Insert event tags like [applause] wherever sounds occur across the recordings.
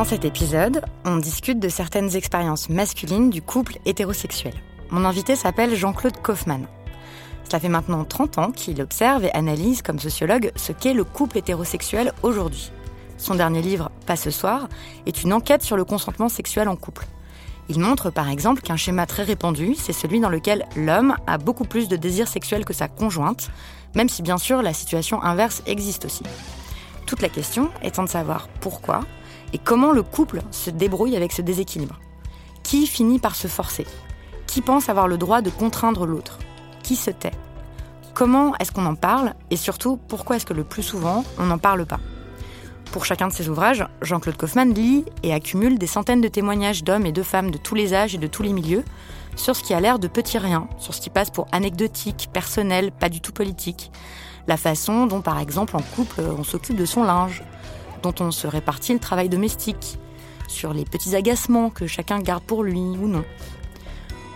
Dans cet épisode, on discute de certaines expériences masculines du couple hétérosexuel. Mon invité s'appelle Jean-Claude Kaufmann. Cela fait maintenant 30 ans qu'il observe et analyse comme sociologue ce qu'est le couple hétérosexuel aujourd'hui. Son dernier livre, Pas ce soir, est une enquête sur le consentement sexuel en couple. Il montre par exemple qu'un schéma très répandu, c'est celui dans lequel l'homme a beaucoup plus de désirs sexuels que sa conjointe, même si bien sûr la situation inverse existe aussi. Toute la question étant de savoir pourquoi et comment le couple se débrouille avec ce déséquilibre? Qui finit par se forcer? Qui pense avoir le droit de contraindre l'autre? Qui se tait? Comment est-ce qu'on en parle? Et surtout, pourquoi est-ce que le plus souvent, on n'en parle pas? Pour chacun de ses ouvrages, Jean-Claude Kaufmann lit et accumule des centaines de témoignages d'hommes et de femmes de tous les âges et de tous les milieux sur ce qui a l'air de petit rien, sur ce qui passe pour anecdotique, personnel, pas du tout politique. La façon dont, par exemple, en couple, on s'occupe de son linge, dont on se répartit le travail domestique, sur les petits agacements que chacun garde pour lui ou non.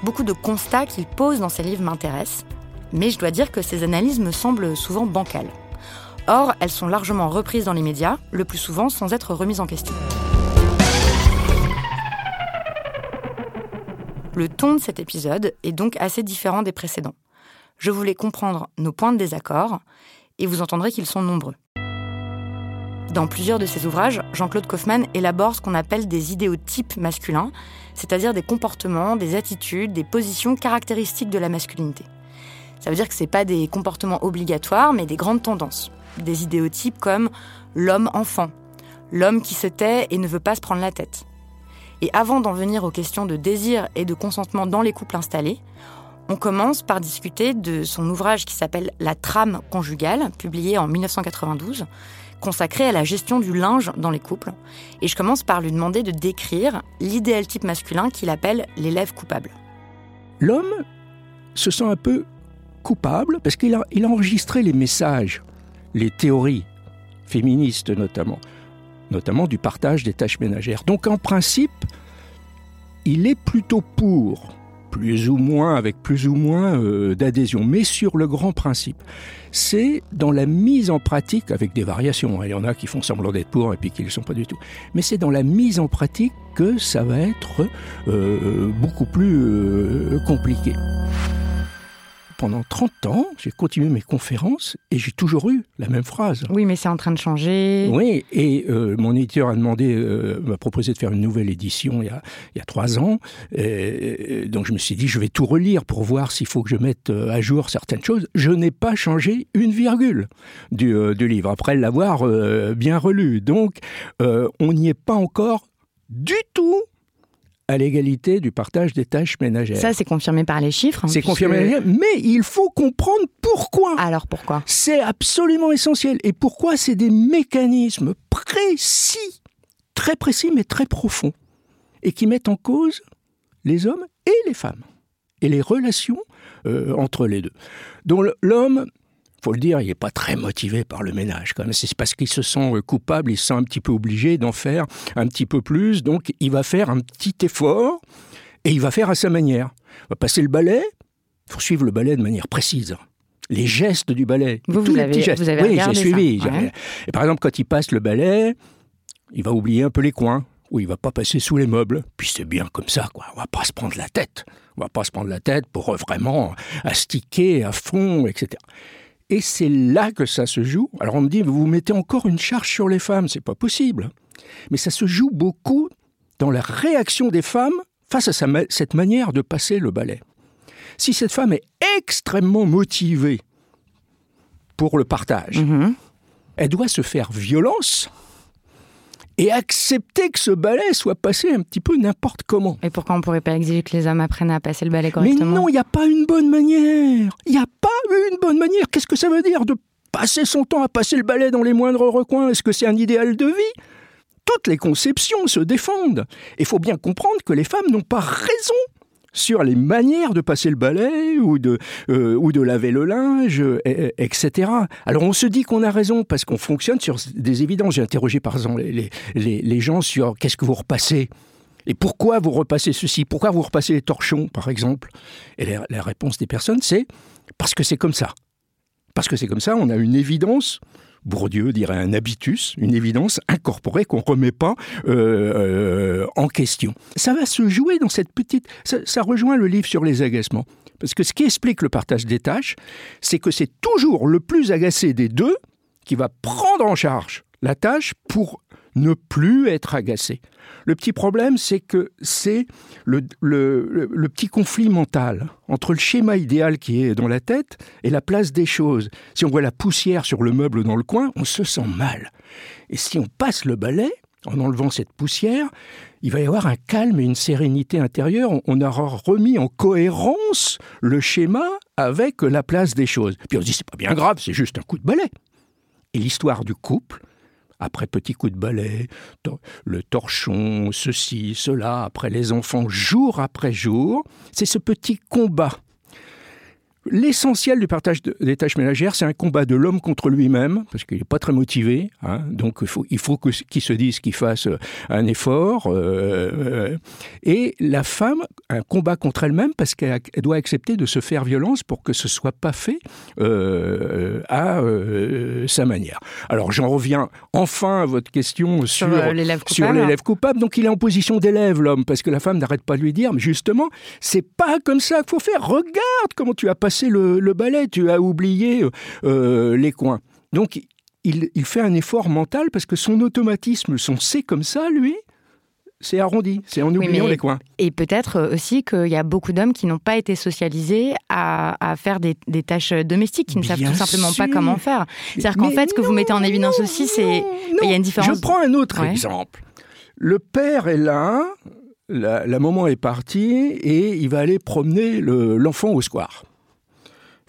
Beaucoup de constats qu'il pose dans ses livres m'intéressent, mais je dois dire que ces analyses me semblent souvent bancales. Or, elles sont largement reprises dans les médias, le plus souvent sans être remises en question. Le ton de cet épisode est donc assez différent des précédents. Je voulais comprendre nos points de désaccord, et vous entendrez qu'ils sont nombreux. Dans plusieurs de ses ouvrages, Jean-Claude Kaufmann élabore ce qu'on appelle des idéotypes masculins, c'est-à-dire des comportements, des attitudes, des positions caractéristiques de la masculinité. Ça veut dire que ce pas des comportements obligatoires, mais des grandes tendances. Des idéotypes comme l'homme enfant, l'homme qui se tait et ne veut pas se prendre la tête. Et avant d'en venir aux questions de désir et de consentement dans les couples installés, on commence par discuter de son ouvrage qui s'appelle La trame conjugale, publié en 1992, consacré à la gestion du linge dans les couples. Et je commence par lui demander de décrire l'idéal type masculin qu'il appelle l'élève coupable. L'homme se sent un peu coupable parce qu'il a, enregistré les messages, les théories féministes notamment, notamment du partage des tâches ménagères. Donc en principe, il est plutôt pour plus ou moins, avec plus ou moins euh, d'adhésion, mais sur le grand principe. C'est dans la mise en pratique, avec des variations, hein. il y en a qui font semblant d'être pour et puis qui ne le sont pas du tout, mais c'est dans la mise en pratique que ça va être euh, beaucoup plus euh, compliqué pendant 30 ans, j'ai continué mes conférences et j'ai toujours eu la même phrase. Oui, mais c'est en train de changer. Oui, et euh, mon éditeur a demandé, euh, m'a proposé de faire une nouvelle édition il y a, il y a trois ans. Et, donc je me suis dit, je vais tout relire pour voir s'il faut que je mette euh, à jour certaines choses. Je n'ai pas changé une virgule du, du livre, après l'avoir bien relu. Donc on n'y est pas encore du tout à l'égalité du partage des tâches ménagères. Ça, c'est confirmé par les chiffres. Hein, c'est confirmé, mais il faut comprendre pourquoi. Alors pourquoi? C'est absolument essentiel. Et pourquoi c'est des mécanismes précis, très précis, mais très profonds, et qui mettent en cause les hommes et les femmes, et les relations euh, entre les deux. Donc l'homme faut le dire, il n'est pas très motivé par le ménage. C'est parce qu'il se sent coupable, il se sent un petit peu obligé d'en faire un petit peu plus. Donc, il va faire un petit effort et il va faire à sa manière. Il va passer le balai. Il faut suivre le balai de manière précise. Les gestes du balai. Vous, vous avez, vous avez oui, j'ai suivi. ouais. Et par exemple, quand il passe le balai, il va oublier un peu les coins, ou il va pas passer sous les meubles. Puis c'est bien comme ça, quoi. On va pas se prendre la tête. On va pas se prendre la tête pour vraiment astiquer à fond, etc. Et c'est là que ça se joue. Alors on me dit, vous mettez encore une charge sur les femmes, c'est pas possible. Mais ça se joue beaucoup dans la réaction des femmes face à sa cette manière de passer le balai. Si cette femme est extrêmement motivée pour le partage, Mhm. elle doit se faire violence et accepter que ce balai soit passé un petit peu n'importe comment. Et pourquoi on pourrait pas exiger que les hommes apprennent à passer le balai Mais correctement non, il n'y a pas une bonne manière. Il n'y a pas une bonne manière. Qu'est-ce que ça veut dire de passer son temps à passer le balai dans les moindres recoins? Est-ce que c'est un idéal de vie? Toutes les conceptions se défendent. Il faut bien comprendre que les femmes n'ont pas raison sur les manières de passer le balai ou de, euh, ou de laver le linge, et- et- etc. Alors on se dit qu'on a raison parce qu'on fonctionne sur des évidences. J'ai interrogé par exemple les, les- les- gens sur qu'est-ce que vous repassez? Et pourquoi vous repassez ceci? Pourquoi vous repassez les torchons, par exemple? Et la réponse des personnes, c'est parce que c'est comme ça. Parce que c'est comme ça, on a une évidence, Bourdieu dirait un habitus, une évidence incorporée qu'on ne remet pas euh, euh, en question. Ça va se jouer dans cette petite... Ça, ça rejoint le livre sur les agacements. Parce que ce qui explique le partage des tâches, c'est que c'est toujours le plus agacé des deux qui va prendre en charge la tâche pour ne plus être agacé. Le petit problème, c'est que c'est le, le- petit conflit mental entre le schéma idéal qui est dans la tête et la place des choses. Si on voit la poussière sur le meuble dans le coin, on se sent mal. Et si on passe le balai, en enlevant cette poussière, il va y avoir un calme et une sérénité intérieure. On- On aura remis en cohérence le schéma avec la place des choses. Puis on se dit, c'est pas bien grave, c'est juste un coup de balai. Et l'histoire du couple, après petit coup de balai, le torchon, ceci, cela, après les enfants, jour après jour, c'est ce petit combat. L'essentiel du partage de- des tâches ménagères, c'est un combat de l'homme contre lui-même, parce qu'il n'est pas très motivé. hein. donc il faut, il faut que- qu'il se dise qu'il fasse euh, un effort. euh, euh, et la femme, un combat contre elle-même, parce qu'elle elle doit accepter de se faire violence pour que ce soit pas fait euh, à euh, sa manière. Alors j'en reviens enfin à votre question sur, Sur, euh, l'élève coupable. coupable. Donc il est en position d'élève, l'homme, parce que la femme n'arrête pas de lui dire, mais justement, c'est pas comme ça qu'il faut faire. Regarde comment tu as passé le, le balai, tu as oublié euh, les coins. Donc il, il fait un effort mental parce que son automatisme, son c'est comme ça, lui, c'est arrondi, c'est en oubliant les coins. Et peut-être euh, aussi qu'il y a beaucoup d'hommes qui n'ont pas été socialisés à, à faire des, des tâches domestiques, qui ne savent tout simplement pas comment faire. C'est-à-dire qu'en fait, ce que vous mettez en évidence non, aussi, c'est il y a une différence. Je prends un autre Ouais. exemple. Le père est là, la, la maman est partie et il va aller promener le- l'enfant au square.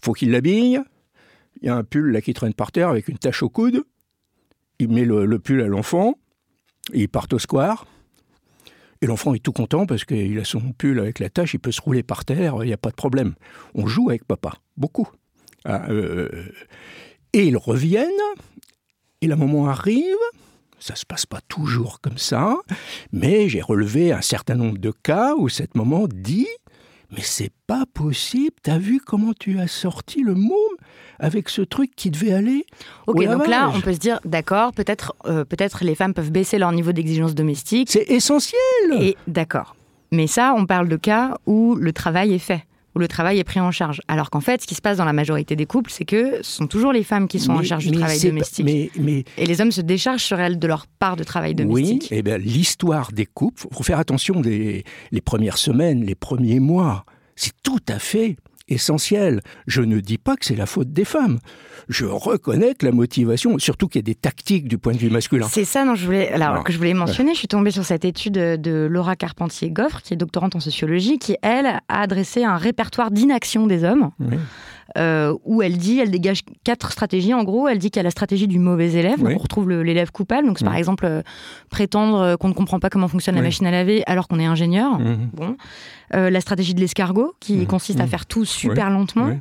Faut qu'il l'habille. Il y a un pull là qui traîne par terre avec une tache au coude. Il met le, pull à l'enfant. Ils partent au square. Et l'enfant est tout content parce qu'il a son pull avec la tache, il peut se rouler par terre, il n'y a pas de problème. On joue avec papa, beaucoup. Ah, euh, et ils reviennent, et la maman arrive. Ça se passe pas toujours comme ça, mais j'ai relevé un certain nombre de cas où cette maman dit mais c'est pas possible, t'as vu comment tu as sorti le môme avec ce truc qui devait aller Ok, au donc là, on peut se dire, d'accord, peut-être euh, peut-être les femmes peuvent baisser leur niveau d'exigence domestique. C'est essentiel Et d'accord. Mais ça, on parle de cas où le travail est fait, où le travail est pris en charge. Alors qu'en fait, ce qui se passe dans la majorité des couples, c'est que ce sont toujours les femmes qui sont en charge du travail domestique. Mais, mais Et les hommes se déchargent sur elles de leur part de travail oui, domestique. eh bien, l'histoire des couples, faut faut faire attention des les premières semaines, les premiers mois. C'est tout à fait essentiel. Je ne dis pas que c'est la faute des femmes. Je reconnais que la motivation, surtout qu'il y a des tactiques du point de vue masculin. C'est ça dont je voulais, alors, Non. que je voulais mentionner. Je suis tombée sur cette étude de Laura Carpentier-Goffre, qui est doctorante en sociologie, qui, elle, a adressé un répertoire d'inaction des hommes, Oui. euh, où elle dit, elle dégage quatre stratégies. En gros, elle dit qu'il y a la stratégie du mauvais élève. Oui. Donc, on retrouve l'élève coupable. Donc, c'est par Mhm. exemple euh, prétendre euh, qu'on ne comprend pas comment fonctionne la machine à laver alors qu'on est ingénieur. Mhm. Bon. Euh, la stratégie de l'escargot, qui Mhm. consiste à Mhm. faire tout super lentement.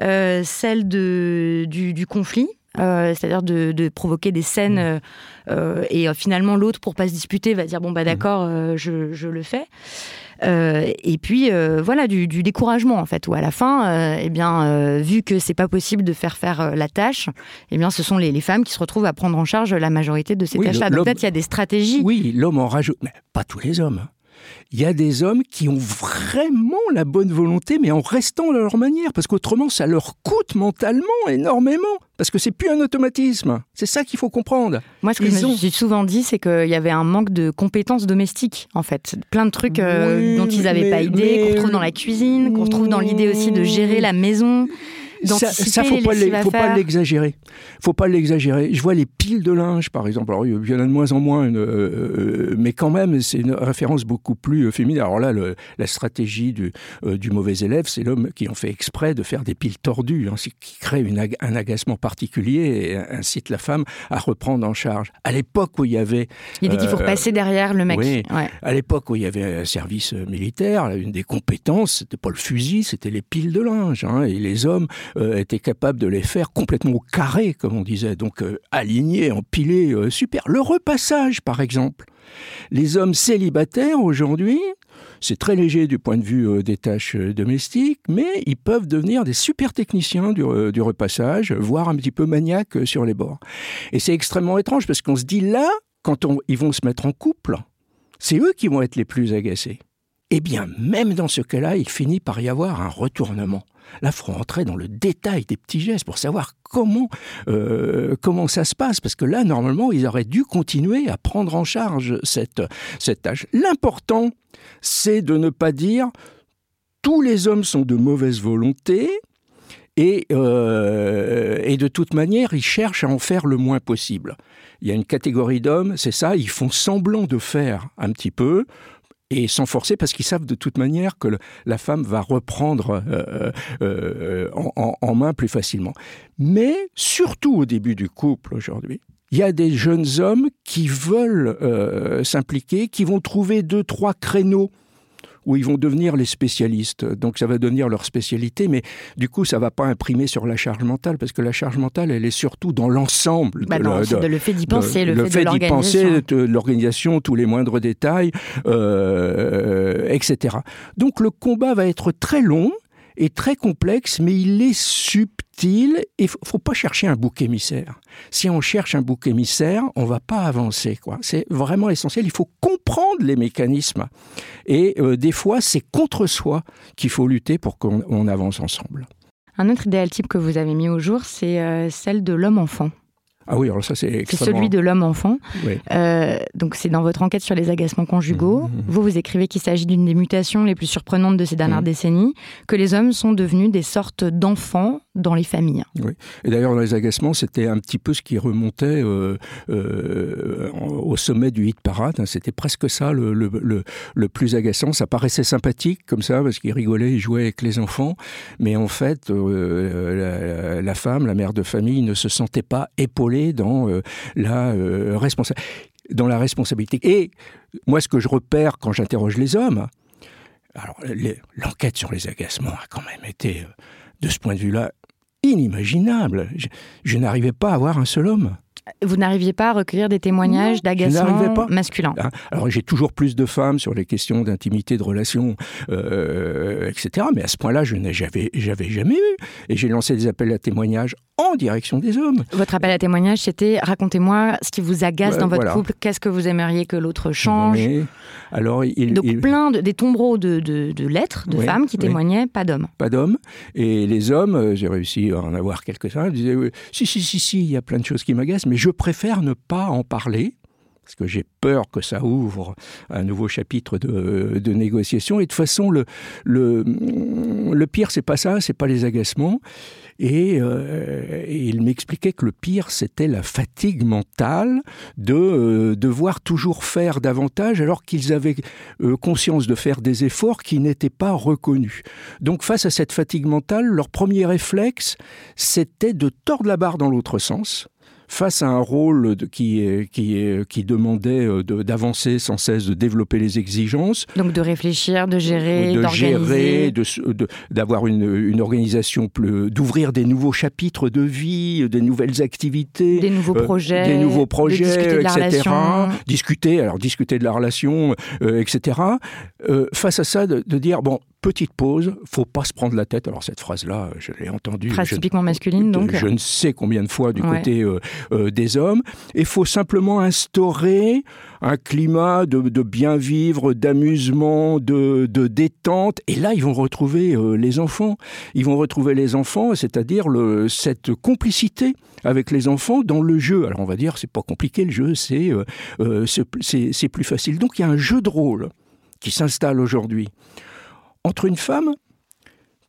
Oui. celle de, du, conflit. c'est-à-dire de, provoquer des scènes mmh. et finalement l'autre pour pas se disputer va dire bon bah mmh. d'accord je, je, le fais euh, et puis euh, voilà du, découragement en fait où à la fin euh, eh bien vu que c'est pas possible de faire faire la tâche eh bien ce sont les, femmes qui se retrouvent à prendre en charge la majorité de ces tâches-là donc peut-être il y a des stratégies oui l'homme en rajoute mais pas tous les hommes il y a des hommes qui ont vraiment la bonne volonté, mais en restant à leur manière, parce qu'autrement, ça leur coûte mentalement énormément, parce que c'est plus un automatisme. C'est ça qu'il faut comprendre. Moi, ce que je me suis souvent dit, c'est qu'il y avait un manque de compétences domestiques, en fait. Plein de trucs euh, dont ils n'avaient pas idée, qu'on retrouve dans la cuisine, qu'on retrouve dans l'idée aussi de gérer la maison ça, ça faut pas, faut pas l'exagérer. Faut pas l'exagérer. Je vois les piles de linge, par exemple. Alors, il y en a de moins en moins, euh, euh, mais quand même, c'est une référence beaucoup plus euh, féminine. Alors là, le, la stratégie du, du mauvais élève, c'est l'homme qui en fait exprès de faire des piles tordues, hein, qui crée une, un agacement particulier et incite la femme à reprendre en charge. À l'époque où il y avait... Il dit qu'il faut repasser derrière le mec. Oui, à l'époque où il y avait un service militaire, une des compétences, c'était pas le fusil, c'était les piles de linge. Hein, et les hommes euh, était capable de les faire complètement au carré, comme on disait, donc euh, alignés, empilés, euh, super. Le repassage, par exemple. Les hommes célibataires aujourd'hui, c'est très léger du point de vue des tâches domestiques, mais ils peuvent devenir des super techniciens du, repassage, voire un petit peu maniaques sur les bords. Et c'est extrêmement étrange parce qu'on se dit là, quand ils vont se mettre en couple, c'est eux qui vont être les plus agacés. Eh bien, même dans ce cas-là, il finit par y avoir un retournement. Là, faut rentrer dans le détail des petits gestes pour savoir comment, euh, comment ça se passe. Parce que là, normalement, ils auraient dû continuer à prendre en charge cette, cette tâche. L'important, c'est de ne pas dire tous les hommes sont de mauvaise volonté, et, euh, et, de toute manière, ils cherchent à en faire le moins possible. Il y a une catégorie d'hommes, c'est ça, ils font semblant de faire un petit peu et sans forcer parce qu'ils savent de toute manière que la femme va reprendre euh, euh, en, main plus facilement. Mais surtout au début du couple aujourd'hui, il y a des jeunes hommes qui veulent euh, s'impliquer, qui vont trouver deux, trois créneaux où ils vont devenir les spécialistes. Donc ça va devenir leur spécialité, mais du coup ça va pas imprimer sur la charge mentale parce que la charge mentale elle est surtout dans l'ensemble. Bah de, le fait d'y penser, le, fait, d'y penser, l'organisation, tous les moindres détails, euh, etc. Donc le combat va être très long est très complexe, mais il est subtil et faut, faut pas chercher un bouc émissaire. Si on cherche un bouc émissaire, on va pas avancer. Quoi. C'est vraiment essentiel. Il faut comprendre les mécanismes. Et euh, des fois, c'est contre soi qu'il faut lutter pour qu'on avance ensemble. Un autre idéal type que vous avez mis au jour, c'est euh, celle de l'homme-enfant. Ah oui, alors ça c'est extrêmement... C'est celui de l'homme-enfant. Euh, donc c'est dans votre enquête sur les agacements conjugaux. Mmh, mmh, mmh. Vous, vous écrivez qu'il s'agit d'une des mutations les plus surprenantes de ces dernières décennies, que les hommes sont devenus des sortes d'enfants dans les familles. Et d'ailleurs, les agacements, c'était un petit peu ce qui remontait euh, euh, au sommet du hit parade. Hein. C'était presque ça le, plus agaçant. Ça paraissait sympathique comme ça, parce qu'ils rigolaient, ils jouaient avec les enfants. Mais en fait, la, la, femme, la mère de famille, ne se sentait pas épaulée dans euh, la euh, dans la responsabilité. Et moi, ce que je repère quand j'interroge les hommes, alors l'enquête sur les agacements a quand même été, euh, de ce point de vue-là, inimaginable. je n'arrivais pas à voir un seul homme vous n'arriviez pas à recueillir des témoignages d'agacement masculin? Ah, Alors j'ai toujours plus de femmes sur les questions d'intimité, de relations, euh, etc. Mais à ce point-là, je n'ai jamais, jamais eu. Et j'ai lancé des appels à témoignages en direction des hommes. Votre appel à témoignage, c'était racontez-moi ce qui vous agace dans votre couple, qu'est-ce que vous aimeriez que l'autre change? alors, il, Donc plein de des tombereaux de, de, lettres de femmes qui témoignaient, pas d'hommes. Pas d'hommes. Et les hommes, euh, j'ai réussi à en avoir quelques-uns, disaient si, si, si, si, il y a plein de choses qui m'agacent, mais je préfère ne pas en parler parce que j'ai peur que ça ouvre un nouveau chapitre de, de négociation. Et de toute façon, le, le, le pire, c'est pas ça, c'est pas les agacements. Et, euh, il m'expliquait que le pire, c'était la fatigue mentale de euh, devoir toujours faire davantage alors qu'ils avaient euh, conscience de faire des efforts qui n'étaient pas reconnus. Donc face à cette fatigue mentale, leur premier réflexe, c'était de tordre la barre dans l'autre sens face à un rôle qui, qui, qui demandait d'avancer sans cesse, de développer les exigences. Donc de réfléchir, de gérer, d'organiser. De gérer, d'avoir une, une, organisation plus, d'ouvrir des nouveaux chapitres de vie, des nouvelles activités. Des nouveaux projets. des nouveaux projets, etc. Discuter, alors discuter de la relation, etc. face à ça, de, de dire, bon, petite pause, faut pas se prendre la tête. Alors cette phrase-là, je l'ai entendue. Phrase typiquement masculine, donc. Je ne sais combien de fois du côté euh, euh, des hommes. Il faut simplement instaurer un climat de, bien vivre, d'amusement, de, détente. Et là, ils vont retrouver euh, les enfants. Ils vont retrouver les enfants, c'est-à-dire cette complicité avec les enfants dans le jeu. Alors on va dire, c'est pas compliqué le jeu, c'est c'est plus facile. Donc il y a un jeu de rôle qui s'installe aujourd'hui entre une femme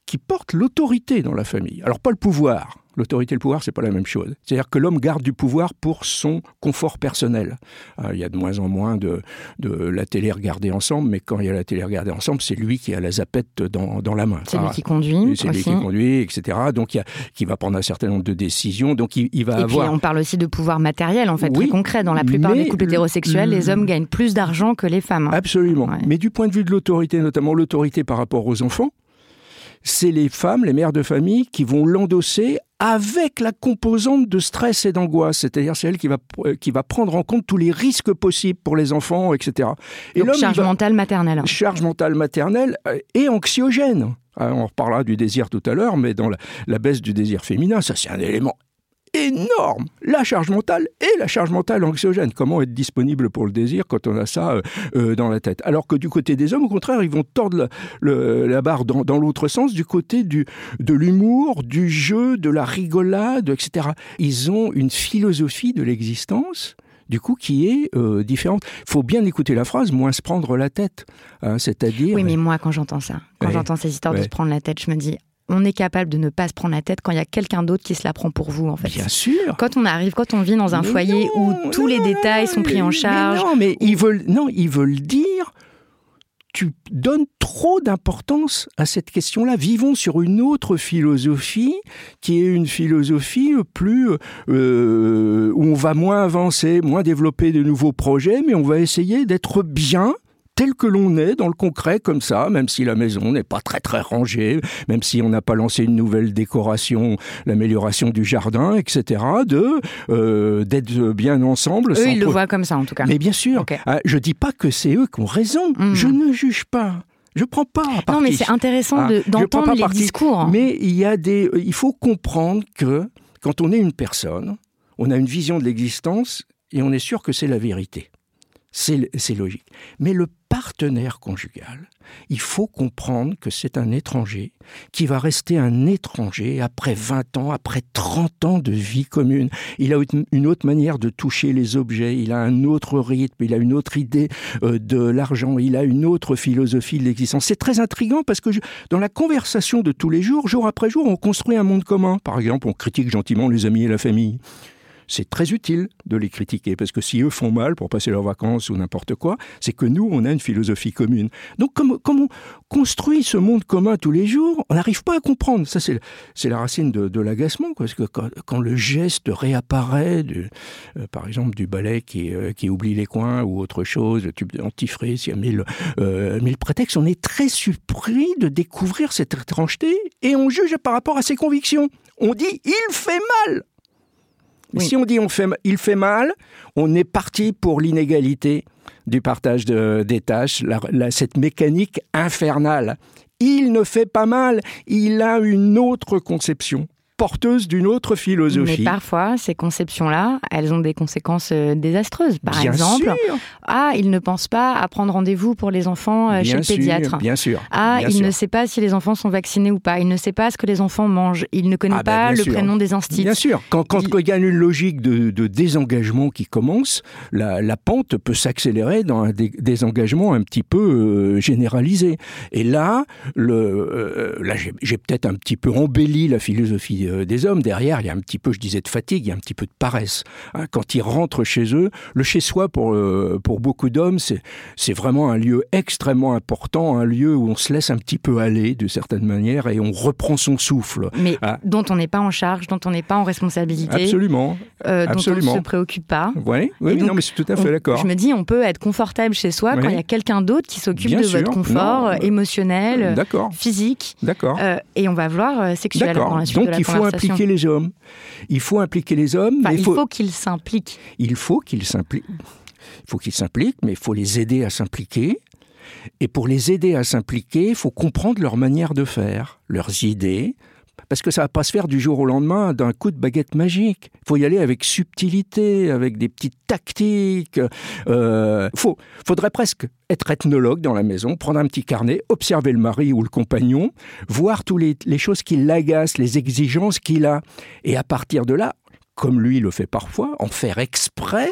qui porte l'autorité dans la famille. Alors pas le pouvoir, L'autorité et le pouvoir, c'est pas la même chose. C'est-à-dire que l'homme garde du pouvoir pour son confort personnel. Euh, il y a de moins en moins de, de la télé regardée ensemble, mais quand il y a la télé regardée ensemble, c'est lui qui a la zapette dans, dans la main. C'est lui qui conduit. C'est lui qui conduit, etc. Donc, il y a, qui va prendre un certain nombre de décisions. Donc, il, va et avoir. Puis, on parle aussi de pouvoir matériel, en fait, très concret. Dans la plupart des couples hétérosexuels, les hommes gagnent plus d'argent que les femmes. Hein. Absolument. Mais du point de vue de l'autorité, notamment l'autorité par rapport aux enfants, c'est les femmes, les mères de famille, qui vont l'endosser avec la composante de stress et d'angoisse, c'est-à-dire c'est elle qui va, euh, qui va prendre en compte tous les risques possibles pour les enfants, etc. Et Donc charge mentale maternelle. Charge mentale maternelle euh, et anxiogène. Ah, on reparlera du désir tout à l'heure, mais dans la, la baisse du désir féminin, ça c'est un élément énorme. La charge mentale et la charge mentale anxiogène. Comment être disponible pour le désir quand on a ça euh, euh, dans la tête? Alors que du côté des hommes, au contraire, ils vont tordre la, barre dans, l'autre sens, du côté du, de l'humour, du jeu, de la rigolade, etc. Ils ont une philosophie de l'existence du coup, qui est euh, différente. Il faut bien écouter la phrase, moins se prendre la tête. Hein, c'est-à-dire. Oui, mais moi, quand j'entends ça, quand j'entends ces histoires de se prendre la tête, je me dis, on est capable de ne pas se prendre la tête quand il y a quelqu'un d'autre qui se la prend pour vous, en fait. Bien sûr. Quand on arrive, quand on vit dans un foyer où tous les détails sont pris en charge. non, mais ils veulent, non, ils veulent dire. Tu donnes trop d'importance à cette question-là. Vivons sur une autre philosophie, qui est une philosophie plus euh, où on va moins avancer, moins développer de nouveaux projets, mais on va essayer d'être bien tel que l'on est dans le concret comme ça, même si la maison n'est pas très très rangée, même si on n'a pas lancé une nouvelle décoration, l'amélioration du jardin, etc. De euh, d'être bien ensemble. Eux, ils le voient comme ça en tout cas. Mais bien sûr, ah, je dis pas que c'est eux qui ont raison. Hmm. Je ne juge pas. Je prends pas. Non, mais c'est intéressant ah, d'entendre les discours. Mais il y a des, il faut comprendre que quand on est une personne, on a une vision de l'existence et on est sûr que c'est la vérité. C'est logique. Mais le partenaire conjugal, il faut comprendre que c'est un étranger qui va rester un étranger après 20 ans, après 30 ans de vie commune. Il a une autre manière de toucher les objets, il a un autre rythme, il a une autre idée euh, de l'argent, il a une autre philosophie de l'existence. C'est très intrigant parce que dans la conversation de tous les jours, jour après jour, on construit un monde commun. Par exemple, on critique gentiment les amis et la famille c'est très utile de les critiquer, parce que si eux font mal pour passer leurs vacances ou n'importe quoi, c'est que nous, on a une philosophie commune. Donc, comme, on construit ce monde commun tous les jours, on n'arrive pas à comprendre. Ça, c'est, la racine de, l'agacement, parce que quand, le geste réapparaît, euh, par exemple, du balai euh, qui, oublie les coins ou autre chose, le tube dentifrice, il y a mille, euh, mille prétextes, on est très surpris de découvrir cette étrangeté et on juge par rapport à ses convictions. On dit, il fait mal si on dit on fait, il fait mal, on est parti pour l'inégalité du partage des tâches, cette mécanique infernale. Il ne fait pas mal, il a une autre conception porteuse d'une autre philosophie. Mais parfois, ces conceptions-là, elles ont des conséquences euh, désastreuses. Par exemple, ah, il ne pense pas à prendre rendez-vous pour les enfants euh, chez le pédiatre. Bien sûr. Ah, il ne sait pas si les enfants sont vaccinés ou pas. Il ne sait pas ce que les enfants mangent. Il ne connaît ah, ben, pas le prénom des instituts. Bien sûr. Quand, quand il... y a une logique de, désengagement qui commence, la, pente peut s'accélérer dans un désengagement un petit peu euh, généralisé. Et là, le, là j'ai peut-être un petit peu embelli la philosophie vie euh, des hommes. Derrière, il y a un petit peu, je disais, de fatigue, il y a un petit peu de paresse. Hein. quand ils rentrent chez eux, le chez-soi, pour, euh, pour beaucoup d'hommes, c'est, c'est vraiment un lieu extrêmement important, un lieu où on se laisse un petit peu aller, de certaine manière, et on reprend son souffle. Mais hein. dont on n'est pas en charge, dont on n'est pas en responsabilité. Absolument. Euh, dont on ne se préoccupe pas. Oui, oui non, mais c'est tout à fait d'accord. Je me dis, on peut être confortable chez soi quand il y a quelqu'un d'autre qui s'occupe de votre confort émotionnel, physique. D'accord. et on va voir sexuel dans la suite Donc, il faut impliquer les hommes. Il faut impliquer les hommes. il faut, qu'ils s'impliquent. Il faut qu'ils s'impliquent. Il faut qu'ils s'impliquent, mais il faut les aider à s'impliquer. Et pour les aider à s'impliquer, il faut comprendre leur manière de faire, leurs idées, parce que ça va pas se faire du jour au lendemain d'un coup de baguette magique. Il faut y aller avec subtilité, avec des petites tactiques. Euh, faut, faudrait presque être ethnologue dans la maison, prendre un petit carnet, observer le mari ou le compagnon, voir toutes les, les choses qui l'agacent, les exigences qu'il a, et à partir de là, comme lui le fait parfois, en faire exprès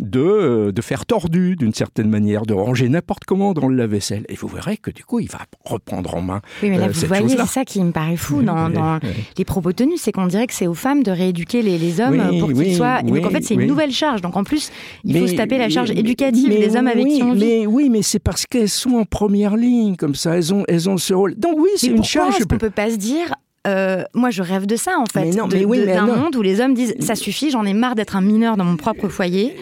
de, euh, de faire tordu d'une certaine manière, de ranger n'importe comment dans le lave-vaisselle. Et vous verrez que du coup, il va reprendre en main. Oui, mais là, euh, vous voyez, c'est ça qui me paraît fou dans, les propos tenus, c'est qu'on dirait que c'est aux femmes de rééduquer les, les hommes pour qu'ils soient. donc en fait, c'est une nouvelle charge. Donc en plus, il faut se taper la charge éducative des hommes avec qui on vit. Mais oui, mais c'est parce qu'elles sont en première ligne comme ça. Elles ont, elles ont ce rôle. Donc oui, c'est une charge. Est-ce qu'on peut pas se dire euh, moi, je rêve de ça, en fait. d'un monde où les hommes disent Ça suffit, j'en ai marre d'être un mineur dans mon propre foyer.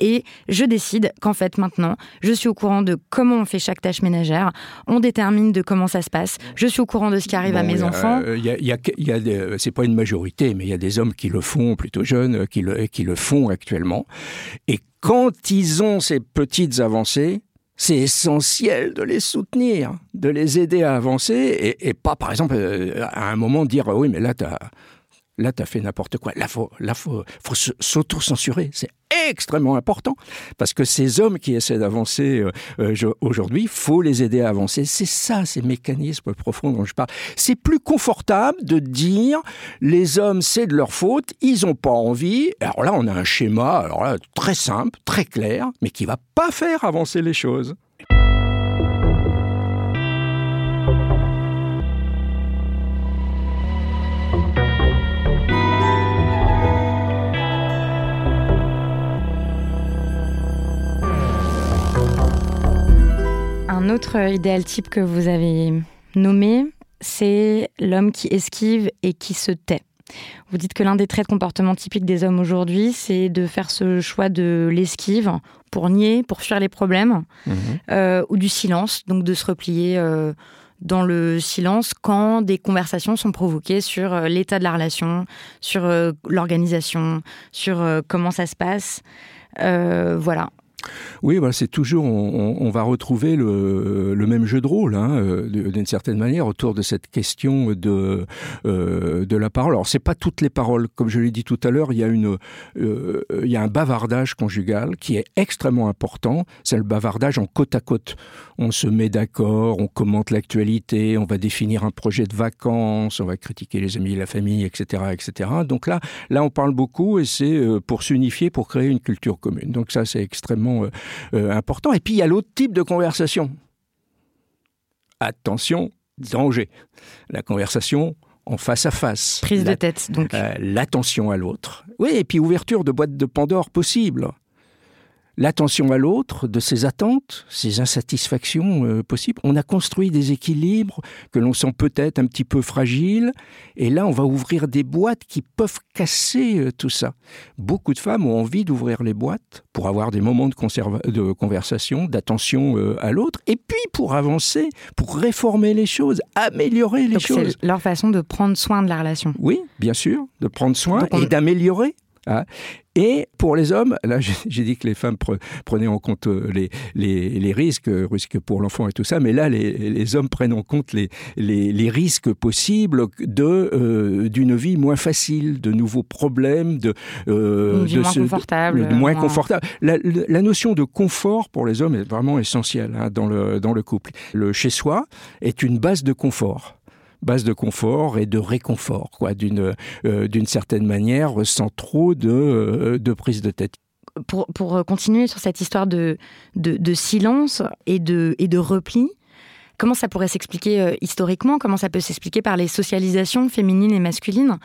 Et je décide qu'en fait, maintenant, je suis au courant de comment on fait chaque tâche ménagère. On détermine de comment ça se passe. Je suis au courant de ce qui arrive à mes enfants. Il y a, c'est pas une majorité, mais il y a des hommes qui le font plutôt jeunes, qui le, qui le font actuellement. Et quand ils ont ces petites avancées, c'est essentiel de les soutenir, de les aider à avancer et, pas, par exemple, euh, à un moment dire oui, mais là, tu as, là, as fait n'importe quoi. Là, faut, là, faut, faut s'auto-censurer. C'est extrêmement important parce que ces hommes qui essaient d'avancer euh, euh, aujourd'hui, faut les aider à avancer. C'est ça, ces mécanismes profonds dont je parle. C'est plus confortable de dire les hommes, c'est de leur faute, ils ont pas envie. Alors là, on a un schéma, alors là, très simple, très clair, mais qui va pas faire avancer les choses. Un autre idéal type que vous avez nommé, c'est l'homme qui esquive et qui se tait. Vous dites que l'un des traits de comportement typiques des hommes aujourd'hui, c'est de faire ce choix de l'esquive pour nier, pour fuir les problèmes, mhm. euh, ou du silence, donc de se replier euh, dans le silence quand des conversations sont provoquées sur euh, l'état de la relation, sur l'organisation, sur comment ça se passe. voilà. Oui, voilà, c'est toujours, on, va retrouver le, même jeu de rôle, hein, euh, d'une certaine manière, autour de cette question de, euh, de la parole. Alors, c'est pas toutes les paroles, comme je l'ai dit tout à l'heure, il y a euh, il y a un bavardage conjugal qui est extrêmement important. C'est le bavardage en côte à côte. On se met d'accord, on commente l'actualité, on va définir un projet de vacances, on va critiquer les amis, la famille, etc., etc. Donc là, là, on parle beaucoup et c'est pour s'unifier, pour créer une culture commune. Donc ça, c'est extrêmement euh, euh, important. Et puis il y a l'autre type de conversation. Attention, danger. La conversation en face à face. Prise de tête, donc. Euh, l'attention à l'autre. Oui, et puis ouverture de boîte de Pandore possible l'attention à l'autre, de ses attentes, ses insatisfactions euh, possibles. On a construit des équilibres que l'on sent peut-être un petit peu fragiles, et là on va ouvrir des boîtes qui peuvent casser euh, tout ça. Beaucoup de femmes ont envie d'ouvrir les boîtes pour avoir des moments de, de conversation, d'attention euh, à l'autre, et puis pour avancer, pour réformer les choses, améliorer les choses. C'est leur façon de prendre soin de la relation. Oui, bien sûr, de prendre soin et d'améliorer. Hein. Et pour les hommes, là j'ai dit que les femmes prenaient en compte euh, les, les, risques, euh, risques pour l'enfant et tout ça, mais là les, hommes prennent en compte les, les, risques possibles de euh, d'une vie moins facile, de nouveaux problèmes, de, de moins confortable. moins, confortable. La, notion de confort pour les hommes est vraiment essentielle hein, dans, le, dans le couple. Le chez-soi est une base de confort base de confort et de réconfort, quoi, d'une euh, certaine manière, sans trop de, euh, de prise de tête. Pour, pour, continuer sur cette histoire de, de, silence et de, et de repli, comment ça pourrait s'expliquer historiquement? Comment ça peut s'expliquer par les socialisations féminines et masculines?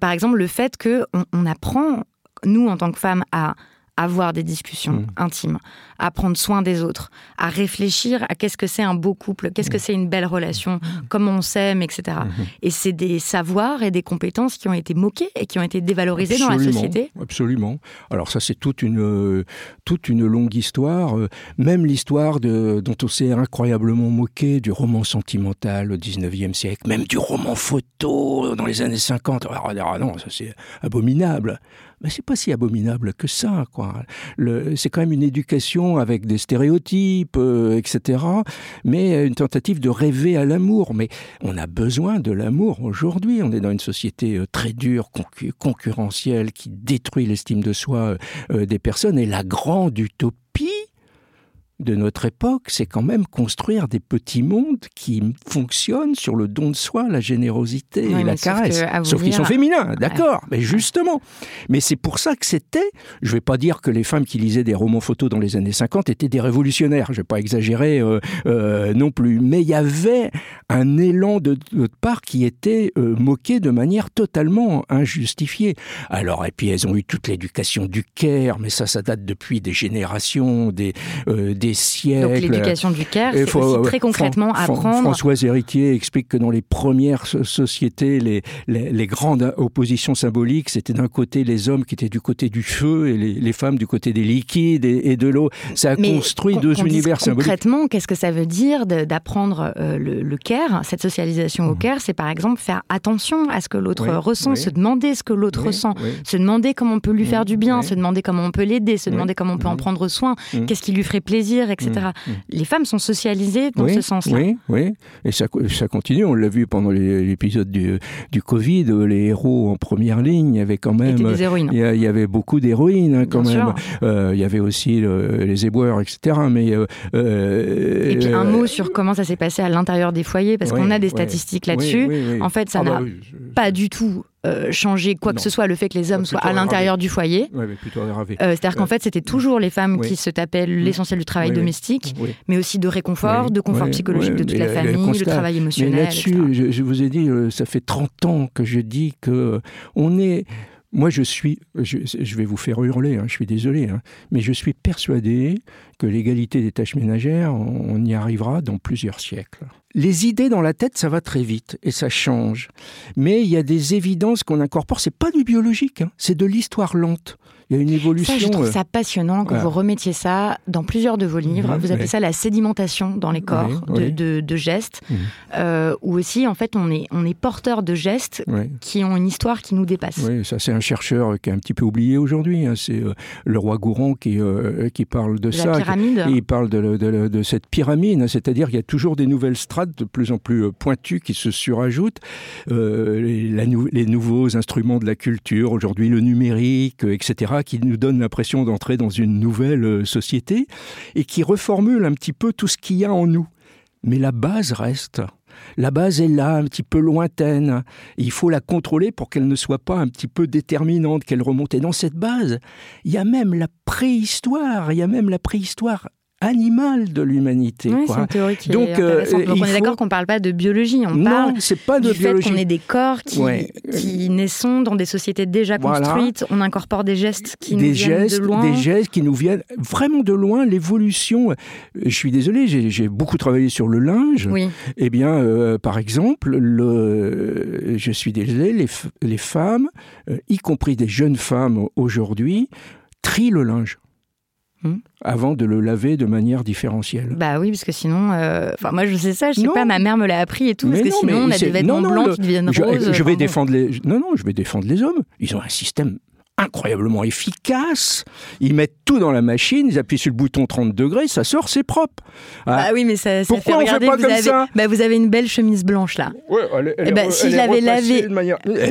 Par exemple, le fait qu'on on apprend, nous en tant que femmes, à avoir des discussions mmh. intimes, à prendre soin des autres, à réfléchir à qu'est-ce que c'est un beau couple, qu'est-ce que mmh. c'est une belle relation, mmh. comment on s'aime, etc. Et c'est des savoirs et des compétences qui ont été moqués et qui ont été dévalorisés dans la société. Absolument. Alors ça, c'est toute une, euh, toute une longue histoire. Euh, même l'histoire dont on s'est incroyablement moqué du roman sentimental au 19e siècle, même du roman photo dans les années 50. Ah non, ça c'est abominable mais c'est pas si abominable que ça, quoi. C'est quand même une éducation avec des stéréotypes, euh, etc. Mais une tentative de rêver à l'amour. Mais on a besoin de l'amour aujourd'hui. On est dans une société euh, très dure, concurrentielle, qui détruit l'estime de soi euh, des personnes. Et la grande utopie de notre époque, c'est quand même construire des petits mondes qui fonctionnent sur le don de soi, la générosité et la caresse. Sauf qu'ils sont féminins, d'accord, mais justement. Mais c'est pour ça que c'était, je ne vais pas dire que les femmes qui lisaient des romans photos dans les années 50 étaient des révolutionnaires, je ne vais pas exagérer euh, euh, non plus, mais il y avait un élan de notre part qui était euh, moqué de manière totalement injustifiée. Alors, et puis elles ont eu toute l'éducation du Caire, mais ça, ça date depuis des générations, des, des siècles. Donc l'éducation du Caire, c'est aussi très concrètement apprendre. Françoise Héritier explique que dans les premières sociétés, les, les, grandes oppositions symboliques, c'était d'un côté les hommes qui étaient du côté du feu et les, femmes du côté des liquides et, de l'eau. Ça a construit deux univers symboliques. Concrètement, qu'est-ce que ça veut dire d'apprendre euh, le, le Caire Cette socialisation au mmh. Caire, c'est par exemple faire attention à ce que l'autre ressent, se demander ce que l'autre ressent, se demander comment on peut lui faire du bien, se demander comment on peut l'aider, se demander comment on peut en mmh. prendre soin, mmh. qu'est-ce qui lui ferait plaisir etc. Mm, mm. Les femmes sont socialisées dans ce sens-là. Oui, oui, et ça, ça continue. On l'a vu pendant l'épisode du, du Covid, les héros en première ligne, il y avait quand même... Des héroïnes. Il y, avait beaucoup d'héroïnes hein, quand même. Euh, il y avait aussi les éboueurs, etc. Mais, euh, euh, et puis un mot sur comment ça s'est passé à l'intérieur des foyers, parce qu'on a des statistiques là-dessus. en fait, ça ah n'a bah pas du tout euh, changer quoi que ce soit le fait que les hommes soient à l'intérieur du foyer. Ouais, plutôt euh, C'est-à-dire qu'en fait, c'était toujours les femmes qui se tapaient l'essentiel du travail domestique, mais aussi de réconfort, de confort psychologique de toute la famille, le travail émotionnel. là-dessus, je, vous ai dit, euh, ça fait 30 ans que je dis que on est. Moi, je suis, je, vais vous faire hurler, hein, je suis désolé, hein, mais je suis persuadé que l'égalité des tâches ménagères, on y arrivera dans plusieurs siècles les idées dans la tête, ça va très vite et ça change. Mais il y a des évidences qu'on incorpore. C'est pas du biologique, hein. c'est de l'histoire lente il y a une évolution. Ça, je trouve euh, ça passionnant que vous remettiez ça dans plusieurs de vos livres. vous appelez ça la sédimentation dans les corps de, gestes, mhm. euh, où aussi, en fait, on est, on est porteur de gestes qui ont une histoire qui nous dépasse. Oui, ça, c'est un chercheur qui est un petit peu oublié aujourd'hui. Hein. C'est euh, le roi Gouron qui, qui parle de ça. La pyramide. il parle de, de, cette pyramide, hein. c'est-à-dire qu'il y a toujours des nouvelles strates de plus en plus pointues qui se surajoutent. Les, les nouveaux instruments de la culture, aujourd'hui le numérique, etc qui nous donne l'impression d'entrer dans une nouvelle euh, société et qui reformule un petit peu tout ce qu'il y a en nous. Mais la base reste. La base est là, un petit peu lointaine. il faut la contrôler pour qu'elle ne soit pas un petit peu déterminante, qu'elle remonte. Et dans cette base, il y a même la préhistoire, il y a même la préhistoire animal de l'humanité. c'est une théorie qui Donc, est euh, Donc on est d'accord qu'on ne parle pas de biologie, on non, parle c'est pas de du fait qu'on est des corps qui, qui naissent dans des sociétés déjà construites, on incorpore des gestes qui nous viennent de loin. Des gestes qui nous viennent vraiment de loin, l'évolution. Euh, je suis désolé, j'ai beaucoup travaillé sur le linge. Oui. Eh bien, euh, par exemple, le, je suis désolé, les, les femmes, y compris des jeunes femmes aujourd'hui, trient le linge. Hmm. avant de le laver de manière différentielle. Bah oui, parce que sinon, euh, enfin moi je sais ça, je sais pas, ma mère me l'a appris et tout, parce que sinon on a des vêtements blancs qui deviennent roses. Je vais défendre les, non non, je vais défendre les hommes. Ils ont un système incroyablement efficace. Ils mettent tout dans la machine, ils appuient sur le bouton 30 degrés, ça sort, c'est propre. Ah, oui, mais ça, ça Pourquoi fait regarder, on fait pas vous, comme avez, ça bah, vous avez une belle chemise blanche là. Ouais, elle, et eh ben, si je l'avais lavé, eh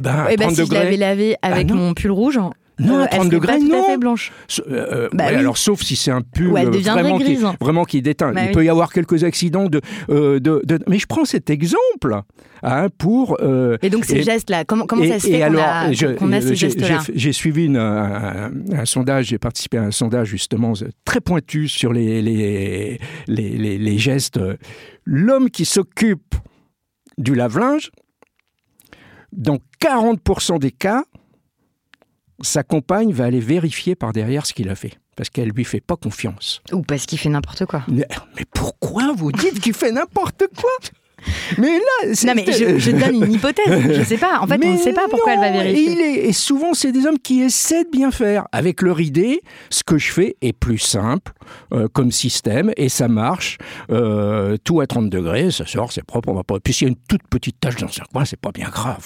ben, eh ben, si je l'avais lavé avec ah mon pull rouge, Non, Euh, à 30 elle serait degrés, pas tout à non. fait blanche. S- euh, Bah ouais, oui. Alors, sauf si c'est un pull euh, vraiment, qui, grise. vraiment qui déteint. Bah Il oui. peut y avoir quelques accidents de, euh, de, de- Mais je prends cet exemple hein, pour. euh, Et donc ces gestes-là, comment, comment et- ça se fait qu'on a, a ces j'ai- gestes-là j'ai- J'ai suivi une- un, un sondage, j'ai participé à un sondage justement très pointu sur les, les, les, les- les gestes. L'homme qui s'occupe du lave-linge, dans 40% des cas, sa compagne va aller vérifier par derrière ce qu'il a fait. Parce qu'elle lui fait pas confiance. Ou parce qu'il fait n'importe quoi. Mais, mais pourquoi vous dites qu'il fait n'importe quoi? Mais là, c'est- Non mais je, je donne une hypothèse, je sais pas. En fait, on mais ne sait pas pourquoi non, elle va vérifier. il est- et souvent, c'est des hommes qui essaient de bien faire. Avec leur idée, ce que je fais est plus simple euh, comme système et ça marche. Euh, tout à 30 degrés, ça sort, c'est propre, on va pas. Puis s'il y a une toute petite tache dans un coin, c'est pas bien grave.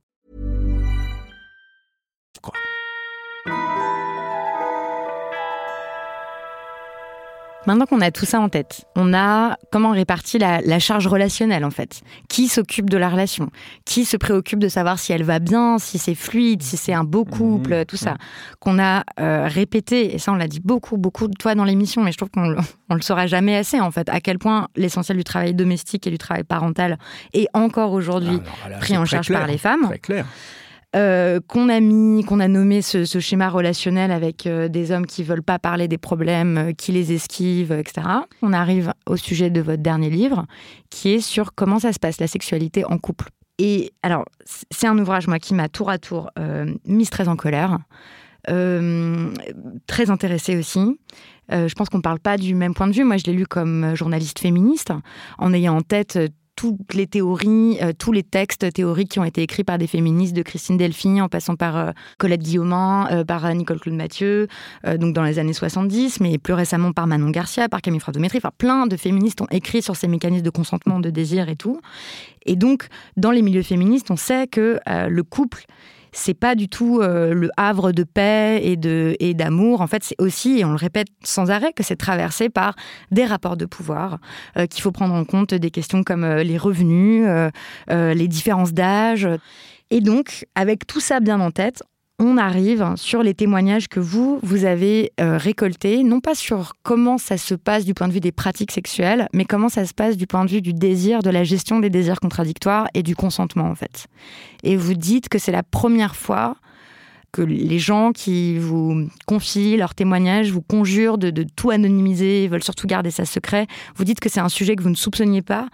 Maintenant qu'on a tout ça en tête, on a comment répartit la, la charge relationnelle en fait. Qui s'occupe de la relation? Qui se préoccupe de savoir si elle va bien, si c'est fluide, si c'est un beau couple, tout ça. Qu'on a euh, répété, et ça on l'a dit beaucoup, beaucoup de fois dans l'émission, mais je trouve qu'on le- on le saura jamais assez en fait, à quel point l'essentiel du travail domestique et du travail parental est encore aujourd'hui Ah pris en charge clair, par les femmes. Très clair. Euh, qu'on a mis, qu'on a nommé ce, schéma relationnel avec euh, des hommes qui veulent pas parler des problèmes, euh, qui les esquivent, etc. On arrive au sujet de votre dernier livre, qui est sur comment ça se passe la sexualité en couple. Et alors, c'est un ouvrage moi qui m'a tour à tour mise très en colère, très intéressée aussi. Je pense qu'on parle pas du même point de vue. Moi, je l'ai lu comme journaliste féministe, en ayant en tête toutes les théories, euh, tous les textes théoriques qui ont été écrits par des féministes, de Christine Delphi, en passant par euh, Colette Guillaumin, euh, par Nicole Claude Mathieu, donc dans les années 70, mais plus récemment par Manon Garcia, par Camille Fratométrie. Enfin, plein de féministes ont écrit sur ces mécanismes de consentement, de désir et tout. Et donc, dans les milieux féministes, on sait que le couple, c'est pas du tout euh, le havre de paix et de et d'amour. En fait, c'est aussi, et on le répète sans arrêt, que c'est traversé par des rapports de pouvoir, euh, qu'il faut prendre en compte des questions comme euh, les revenus, les différences d'âge. Et donc, avec tout ça bien en tête, on arrive sur les témoignages que vous, vous avez euh, récoltés, non pas sur comment ça se passe du point de vue des pratiques sexuelles, mais comment ça se passe du point de vue du désir, de la gestion des désirs contradictoires et du consentement, en fait. Et vous dites que c'est la première fois que les gens qui vous confient leurs témoignages vous conjurent de, de tout anonymiser, veulent surtout garder ça secret. Vous dites que c'est un sujet que vous ne soupçonniez pas,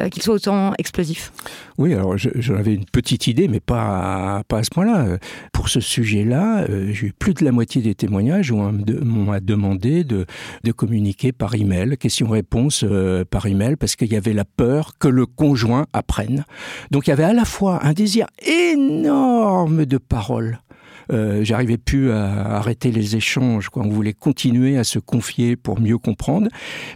euh, qu'il soit autant explosif. Oui, alors je- j'en avais une petite idée, mais pas à, pas à ce point-là. Pour ce sujet-là, euh, j'ai eu plus de la moitié des témoignages où on m'a demandé de, de communiquer par email, question-réponse euh, par email, parce qu'il y avait la peur que le conjoint apprenne. Donc il y avait à la fois un désir énorme de parole. Euh, J'arrivais plus à arrêter les échanges. Quoi. On voulait continuer à se confier pour mieux comprendre,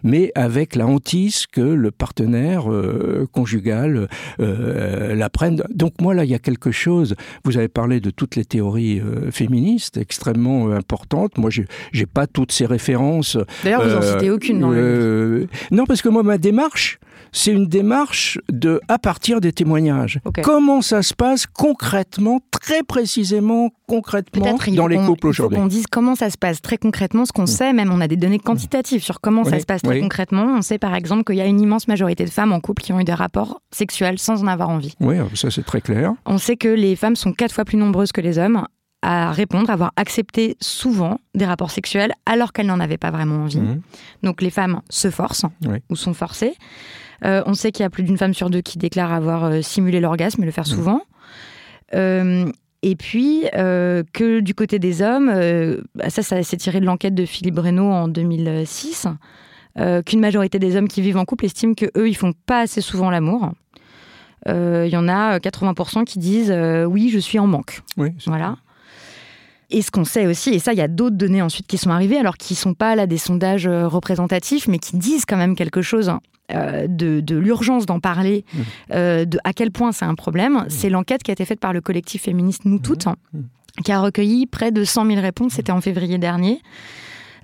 mais avec la hantise que le partenaire euh, conjugal euh, l'apprenne. Donc moi là, il y a quelque chose. Vous avez parlé de toutes les théories euh, féministes extrêmement importantes. Moi, j'ai j'ai pas toutes ces références. D'ailleurs, vous en Euh, citez aucune dans le Non, parce que moi, ma démarche, c'est une démarche de à partir des témoignages. Comment ça se passe concrètement, très précisément, concrètement dans les couples aujourd'hui. Qu'on dise comment ça se passe très concrètement, ce qu'on mm. sait, même on a des données quantitatives sur comment ça se passe très concrètement. On sait par exemple qu'il y a une immense majorité de femmes en couple qui ont eu des rapports sexuels sans en avoir envie. Oui, ça c'est très clair. On sait que les femmes sont quatre fois plus nombreuses que les hommes à répondre, à avoir accepté souvent des rapports sexuels alors qu'elles n'en avaient pas vraiment envie. Mm. Donc les femmes se forcent ou sont forcées. Euh, on sait qu'il y a plus d'une femme sur deux qui déclare avoir euh, simulé l'orgasme et le faire mm. souvent. Euh, et puis, que du côté des hommes, bah, ça, ça s'est tiré de l'enquête de Philippe Reynaud en 2006, qu'une majorité des hommes qui vivent en couple estiment qu'eux, ils font pas assez souvent l'amour. Il y en a 80% qui disent oui, je suis en manque. Oui, voilà. Et ce qu'on sait aussi, et ça, il y a d'autres données ensuite qui sont arrivées, alors qui ne sont pas là des sondages représentatifs, mais qui disent quand même quelque chose hein. Euh, de, l'urgence d'en parler, mmh. euh, de à quel point c'est un problème, mmh. c'est l'enquête qui a été faite par le collectif féministe Nous mmh. Toutes, hein, qui a recueilli près de 100 000 réponses, c'était en février dernier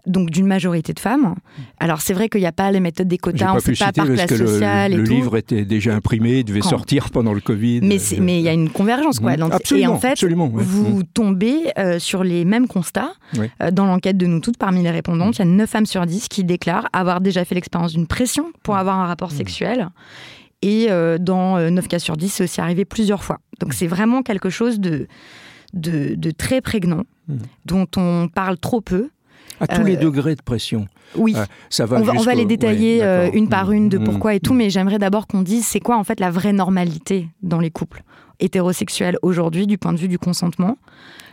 donc d'une majorité de femmes. Alors c'est vrai qu'il n'y a pas les méthodes des quotas, on ne sait pas par classe sociale le, le livre était déjà imprimé, devait sortir pendant le Covid. Mais mais il y a une convergence quoi. Absolument, et en fait, vous tombez euh, sur les mêmes constats euh, dans l'enquête de nous toutes. Parmi les répondantes, il y a 9 femmes sur 10 qui déclarent avoir déjà fait l'expérience d'une pression pour avoir un rapport sexuel. Et euh, dans 9 cas sur 10, c'est aussi arrivé plusieurs fois. Donc c'est vraiment quelque chose de, de, de très prégnant, dont on parle trop peu à tous les euh, degrés de pression. Oui, euh, ça va on, va, les détailler euh, une par une de mmh. pourquoi et tout, mmh. mais j'aimerais d'abord qu'on dise c'est quoi en fait la vraie normalité dans les couples hétérosexuels aujourd'hui du point de vue du consentement.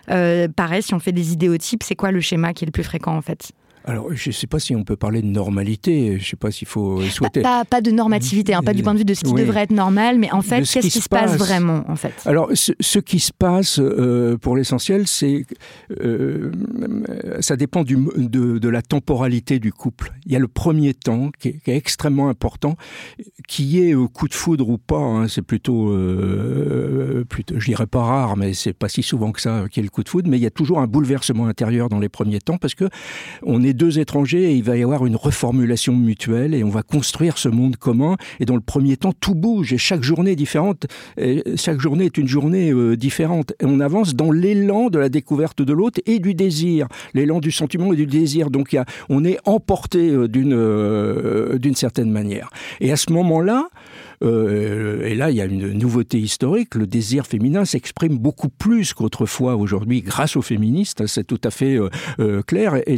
pareil, si on fait des idéotypes, c'est quoi le schéma qui est le plus fréquent en fait? Alors, je ne sais pas si on peut parler de normalité, je ne sais pas s'il faut souhaiter... Pas, pas, de normativité, hein, pas du point de vue de ce qui devrait être normal, mais en fait, qu'est-ce qui, se passe, vraiment en fait? Alors, ce, qui se passe, euh, pour l'essentiel, c'est... Euh, ça dépend du, de, de, la temporalité du couple. Il y a le premier temps, qui est, extrêmement important, qui est coup de foudre ou pas, hein, c'est plutôt, euh, plutôt, je dirais pas rare, mais c'est pas si souvent que ça qui est le coup de foudre, mais il y a toujours un bouleversement intérieur dans les premiers temps, parce que on est deux étrangers et il va y avoir une reformulation mutuelle et on va construire ce monde commun. Et dans le premier temps, tout bouge et chaque journée est différente. Chaque journée est une journée euh, différente. Et on avance dans l'élan de la découverte de l'autre et du désir, l'élan du sentiment et du désir. Donc on est emporté euh, d'une euh, d'une certaine manière. Et à ce moment-là, euh, et là, il y a une nouveauté historique. Le désir féminin s'exprime beaucoup plus qu'autrefois aujourd'hui grâce aux féministes. C'est tout à fait euh, euh, clair. Et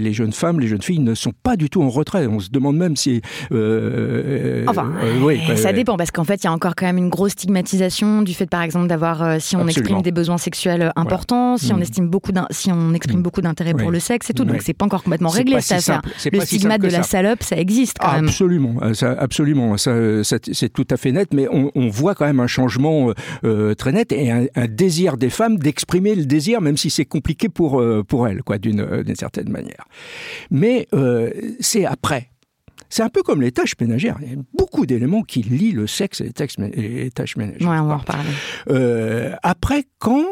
les, jeunes femmes, les jeunes filles ne sont pas du tout en retrait. On se demande même si... enfin, oui, ça dépend parce qu'en fait, il y a encore quand même une grosse stigmatisation du fait, par exemple, d'avoir, si on exprime des besoins sexuels importants, si on mm. estime beaucoup, si on exprime mm. beaucoup d'intérêt pour le sexe et tout. Donc, c'est pas encore complètement réglé. Ça, ça. Le stigmate de la salope, ça existe quand même. Absolument, ça, absolument. Ça, ça, c'est tout à fait net, mais on, voit quand même un changement euh, euh, très net et un, désir des femmes d'exprimer le désir, même si c'est compliqué pour, euh, pour elles, quoi, d'une certaine manière. Mais c'est après. C'est un peu comme les tâches ménagères. Il y a beaucoup d'éléments qui lient le sexe et les, tâches ménagères. Ouais, on va en reparler. après, quand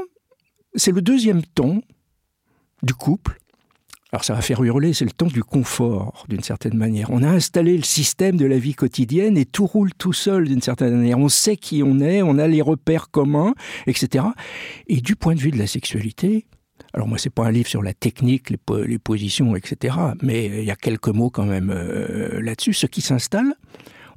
c'est le deuxième temps du couple, alors ça va faire hurler, c'est le temps du confort, d'une certaine manière. On a installé le système de la vie quotidienne et tout roule tout seul, d'une certaine manière. On sait qui on est, on a les repères communs, etc. Et du point de vue de la sexualité, alors moi, c'est pas un livre sur la technique, les, positions, etc. Mais il y a quelques mots quand même euh, là-dessus. Ce qui s'installe,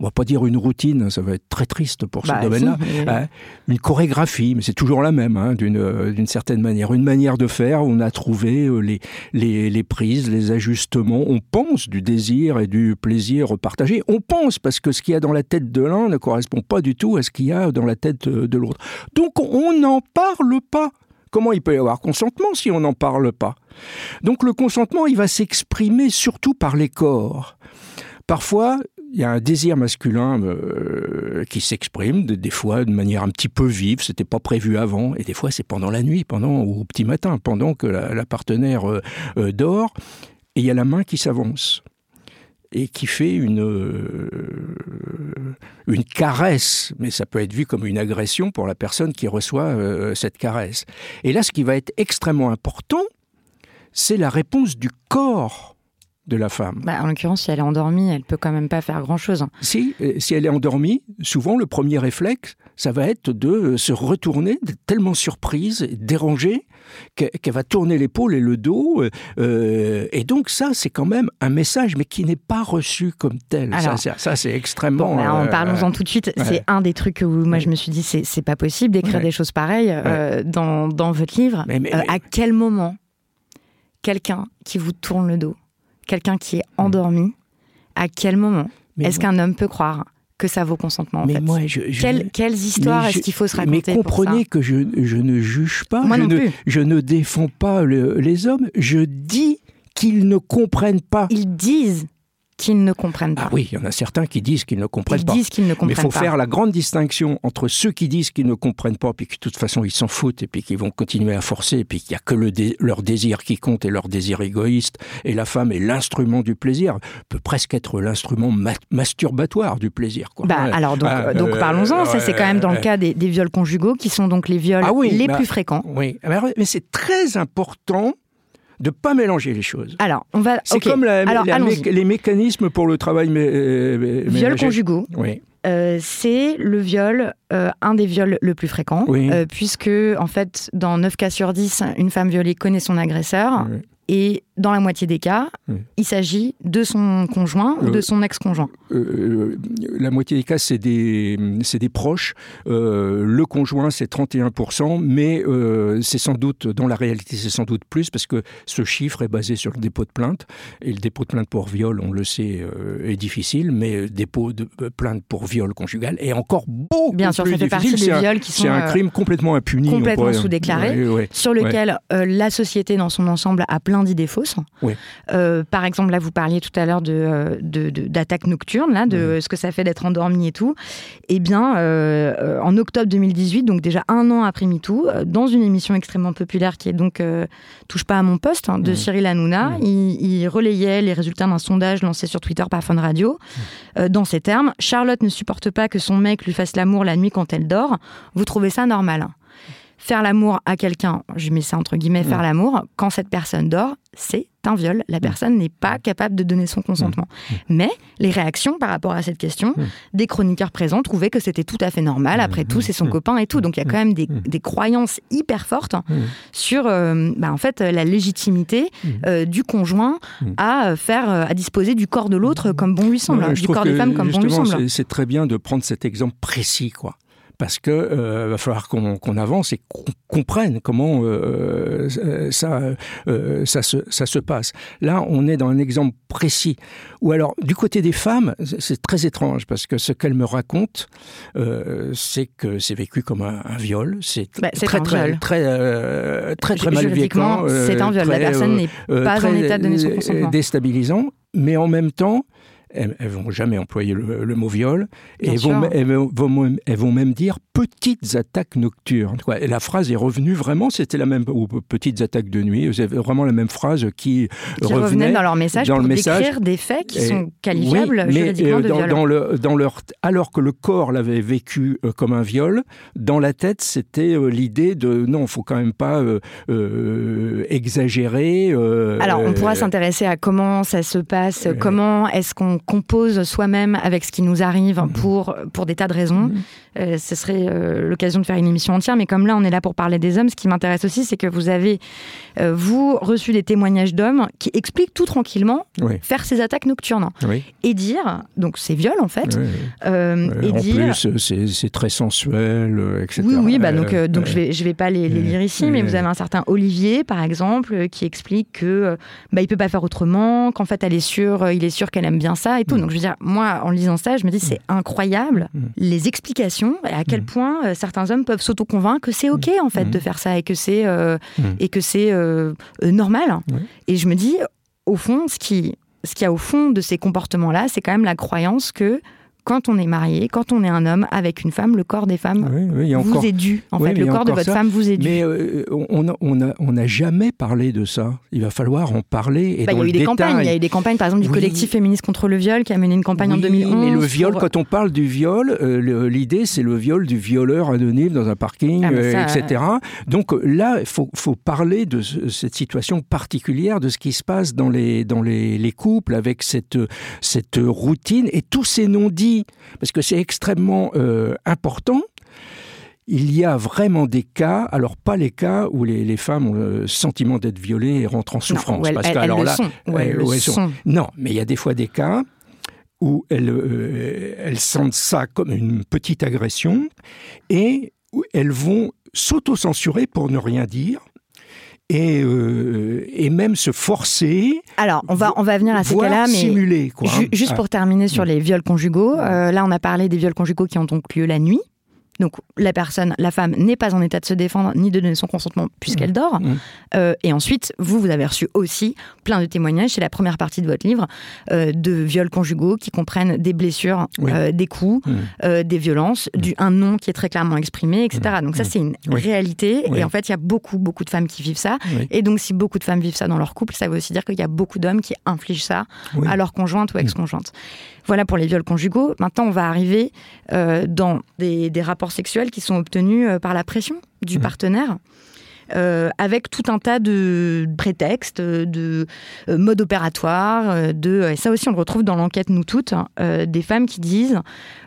on va pas dire une routine, ça va être très triste pour ce bah, domaine-là, hein. une chorégraphie, mais c'est toujours la même, hein, euh, d'une certaine manière, une manière de faire on a trouvé euh, les, les, les, prises, les ajustements, on pense du désir et du plaisir partagé, on pense parce que ce qu'il y a dans la tête de l'un ne correspond pas du tout à ce qu'il y a dans la tête de l'autre. Donc on n'en parle pas. Comment il peut y avoir consentement si on n'en parle pas? Donc le consentement, il va s'exprimer surtout par les corps. Parfois, il y a un désir masculin euh, qui s'exprime, des, fois de manière un petit peu vive, c'était pas prévu avant, et des fois c'est pendant la nuit, pendant ou au petit matin, pendant que la, partenaire euh, euh, dort, et il y a la main qui s'avance. Et qui fait une, une caresse, mais ça peut être vu comme une agression pour la personne qui reçoit cette caresse. Et là, ce qui va être extrêmement important, c'est la réponse du corps de la femme. Bah, en l'occurrence, si elle est endormie, elle peut quand même pas faire grand-chose. Si, euh, si elle est endormie, souvent le premier réflexe, ça va être de euh, se retourner, d'être tellement surprise, dérangée, qu'elle va tourner l'épaule et le dos. Euh, et donc ça, c'est quand même un message, mais qui n'est pas reçu comme tel. Alors, ça, c'est extrêmement... Bon, bah, euh, parlons-en tout de suite. ouais. C'est un des trucs où moi je me suis dit, c'est pas possible d'écrire Ouais. des choses pareilles euh, dans, dans votre livre. Mais- mais- mais- à quel moment quelqu'un qui vous tourne le dos, quelqu'un qui est endormi, à quel moment Mais est-ce qu'un homme peut croire que ça vaut consentement en mais fait moi, je, je- Quelles, quelles histoires mais est-ce qu'il faut se Mais raconter pour comprenez ça que je, je ne juge pas, Moi je, non ne, plus. je ne défends pas le- les hommes, je dis qu'ils ne comprennent pas. Ils disent qu'ils ne comprennent pas. Ah oui, il y en a certains qui disent qu'ils ne comprennent Ils pas. disent qu'ils ne Mais comprennent il faut pas. faire la grande distinction entre ceux qui disent qu'ils ne comprennent pas, puis que de toute façon ils s'en foutent, et puis qui vont continuer à forcer, et puis qu'il n'y a que le dé- leur désir qui compte et leur désir égoïste, et la femme est l'instrument du plaisir, peut presque être l'instrument ma- masturbatoire du plaisir. Quoi. Bah, Ouais. alors donc, Ah, donc euh, parlons-en. Ça c'est quand même dans le cas des, des viols conjugaux qui sont donc les viols Ah oui, les bah, plus fréquents. Oui, mais, mais c'est très important de pas mélanger les choses. Alors on va. C'est comme la- Alors la allons-y. mé- les mécanismes pour le travail mé- euh, mé- conjugaux. Oui. Euh, c'est le viol, euh, un des viols le plus fréquent, Oui. euh, puisque en fait, dans 9 cas sur 10, une femme violée connaît son agresseur, Oui. et dans la moitié des cas, Oui. il s'agit de son conjoint ou Euh, de son ex-conjoint. Euh, la moitié des cas, c'est des, des proches. Euh, le conjoint, c'est 31%, mais euh, c'est sans doute, dans la réalité, c'est sans doute plus, parce que ce chiffre est basé sur le dépôt de plainte. Et le dépôt de plainte pour viol, on le sait, euh, est difficile, mais dépôt de euh, plainte pour viol conjugal est encore beaucoup Bien sûr, plus ça fait difficile. partie des C'est un- viols qui sont C'est un euh, crime complètement impuni. complètement sous-déclaré. Ouais, ouais. sur lequel euh, la société dans son ensemble a plein d'idées fausses. Oui. Euh, par exemple, là, vous parliez tout à l'heure de, euh, d'attaques nocturnes, là, de ce que ça fait d'être endormi et tout. Eh bien, euh, en octobre 2018, donc déjà un an après MeToo, dans une émission extrêmement populaire qui est donc euh, Touche pas à mon poste hein, de. Cyril Hanouna, il, il relayait les résultats d'un sondage lancé sur Twitter par Fun Radio. dans ces termes, Charlotte ne supporte pas que son mec lui fasse l'amour la nuit quand elle dort. Vous trouvez ça normal? Faire l'amour à quelqu'un, je mets ça entre guillemets, faire l'amour, quand cette personne dort, c'est un viol. La personne n'est pas capable de donner son consentement. Mais les réactions par rapport à cette question, des chroniqueurs présents trouvaient que c'était tout à fait normal. Après tout, c'est son copain et tout. Donc il y a quand même des, des croyances hyper fortes sur, euh, bah, en fait, la légitimité euh, du conjoint à euh, faire, euh, à disposer du corps de l'autre comme bon lui semble, Ouais, hein, du corps des femmes comme bon lui semble. c'est- C'est très bien de prendre cet exemple précis, quoi. Parce que euh, va falloir qu'on avance et qu'on comprenne comment euh, euh, ça, euh, ça, se, ça se passe. Là, on est dans un exemple précis. Ou alors, du côté des femmes, c'est- très étrange parce que ce qu'elles me racontent, c'est que c'est vécu comme un, un viol. C'est Bah, très, très, très, très, très, mal vécu, c'est un viol. La personne n'est pas en état de donner son consentement. déstabilisant, mais en même temps, elles, elles vont jamais employer le, le mot viol, et elles vont, elles, vont, elles vont même dire petites attaques nocturnes. Quoi. Et la phrase est revenue vraiment, c'était la même, ou petites attaques de nuit, c'est vraiment la même phrase qui, qui revenaient dans leur message dans pour le message. décrire des faits qui Et- sont qualifiables oui, mais juridiquement euh, de dans, viol. dans le, dans leur, alors que le corps l'avait vécu euh, comme un viol, dans la tête, c'était euh, l'idée de non, il faut quand même pas euh, euh, exagérer. euh, Alors, on pourra s'intéresser à comment ça se passe, comment est-ce qu'on compose soi-même avec ce qui nous arrive Mhm. pour, pour des tas de raisons. Euh, ce serait euh, l'occasion de faire une émission entière, mais comme là, on est là pour parler des hommes, ce qui m'intéresse aussi, c'est que vous avez, euh, vous, reçu des témoignages d'hommes qui expliquent tout tranquillement Oui, faire ces attaques nocturnes oui. et dire, donc c'est viol en fait, oui. et en dire... plus, c'est très sensuel, etc. Oui, oui, bah donc, donc je vais, je vais pas les, les lire ici, mais vous avez un certain Olivier, par exemple, qui explique que bah, il peut pas faire autrement, qu'en fait elle est sûre, il est sûr qu'elle aime bien ça et tout. Donc je veux dire, moi, en lisant ça, je me dis c'est incroyable les explications et à quel point euh, certains hommes peuvent s'auto-convaincre que c'est ok en fait de faire ça et que c'est euh, et que c'est euh, normal. Et je me dis, au fond, ce qui ce qu'il y a au fond de ces comportements-là, c'est quand même la croyance que quand on est marié, quand on est un homme avec une femme, le corps des femmes vous est dû. En fait, le corps de votre femme vous est dû. Mais euh, on n'a on a, jamais parlé de ça. Il va falloir en parler. Et bah, il y a eu des campagnes. Il y a eu des campagnes, par exemple, du collectif féministe contre le viol qui a mené une campagne en 2011. Mais le viol, quand on parle du viol, euh, l'idée c'est le viol du violeur anonyme dans un parking, ah, etc. Donc là, il faut, faut, parler de cette situation particulière, de ce qui se passe dans les, dans les, les couples avec cette, cette routine et tous ces non-dits parce que c'est extrêmement euh, important, il y a vraiment des cas, alors pas les cas où les, femmes ont le sentiment d'être violées et rentrent en souffrance. parce que, alors là, sont. Non, mais il y a des fois des cas où elles, euh, elles sentent ça comme une petite agression et où elles vont s'auto-censurer pour ne rien dire et, euh, et même se forcer. Alors, on va, on va venir à ces cas-là, mais simuler, quoi. juste pour terminer sur les viols conjugaux, euh, là on a parlé des viols conjugaux qui ont donc lieu la nuit. Donc la personne, la femme n'est pas en état de se défendre ni de donner son consentement puisqu'elle mmh. dort. Mmh. Euh, et ensuite, vous, vous avez reçu aussi plein de témoignages, c'est la première partie de votre livre, euh, de viols conjugaux qui comprennent des blessures, euh, des coups, mmh. des violences, du un nom qui est très clairement exprimé, etc. Donc ça, c'est une réalité. Et en fait, il y a beaucoup, beaucoup de femmes qui vivent ça. Et donc, si beaucoup de femmes vivent ça dans leur couple, ça veut aussi dire qu'il y a beaucoup d'hommes qui infligent ça à leur conjointe ou ex-conjointe. Voilà pour les viols conjugaux. Maintenant, on va arriver dans des, des rapports sexuels qui sont obtenus euh, par la pression du mmh. partenaire. Euh, avec tout un tas de prétextes, de euh, modes opératoires, euh, de, et ça aussi on le retrouve dans l'enquête Nous Toutes, hein, des femmes qui disent,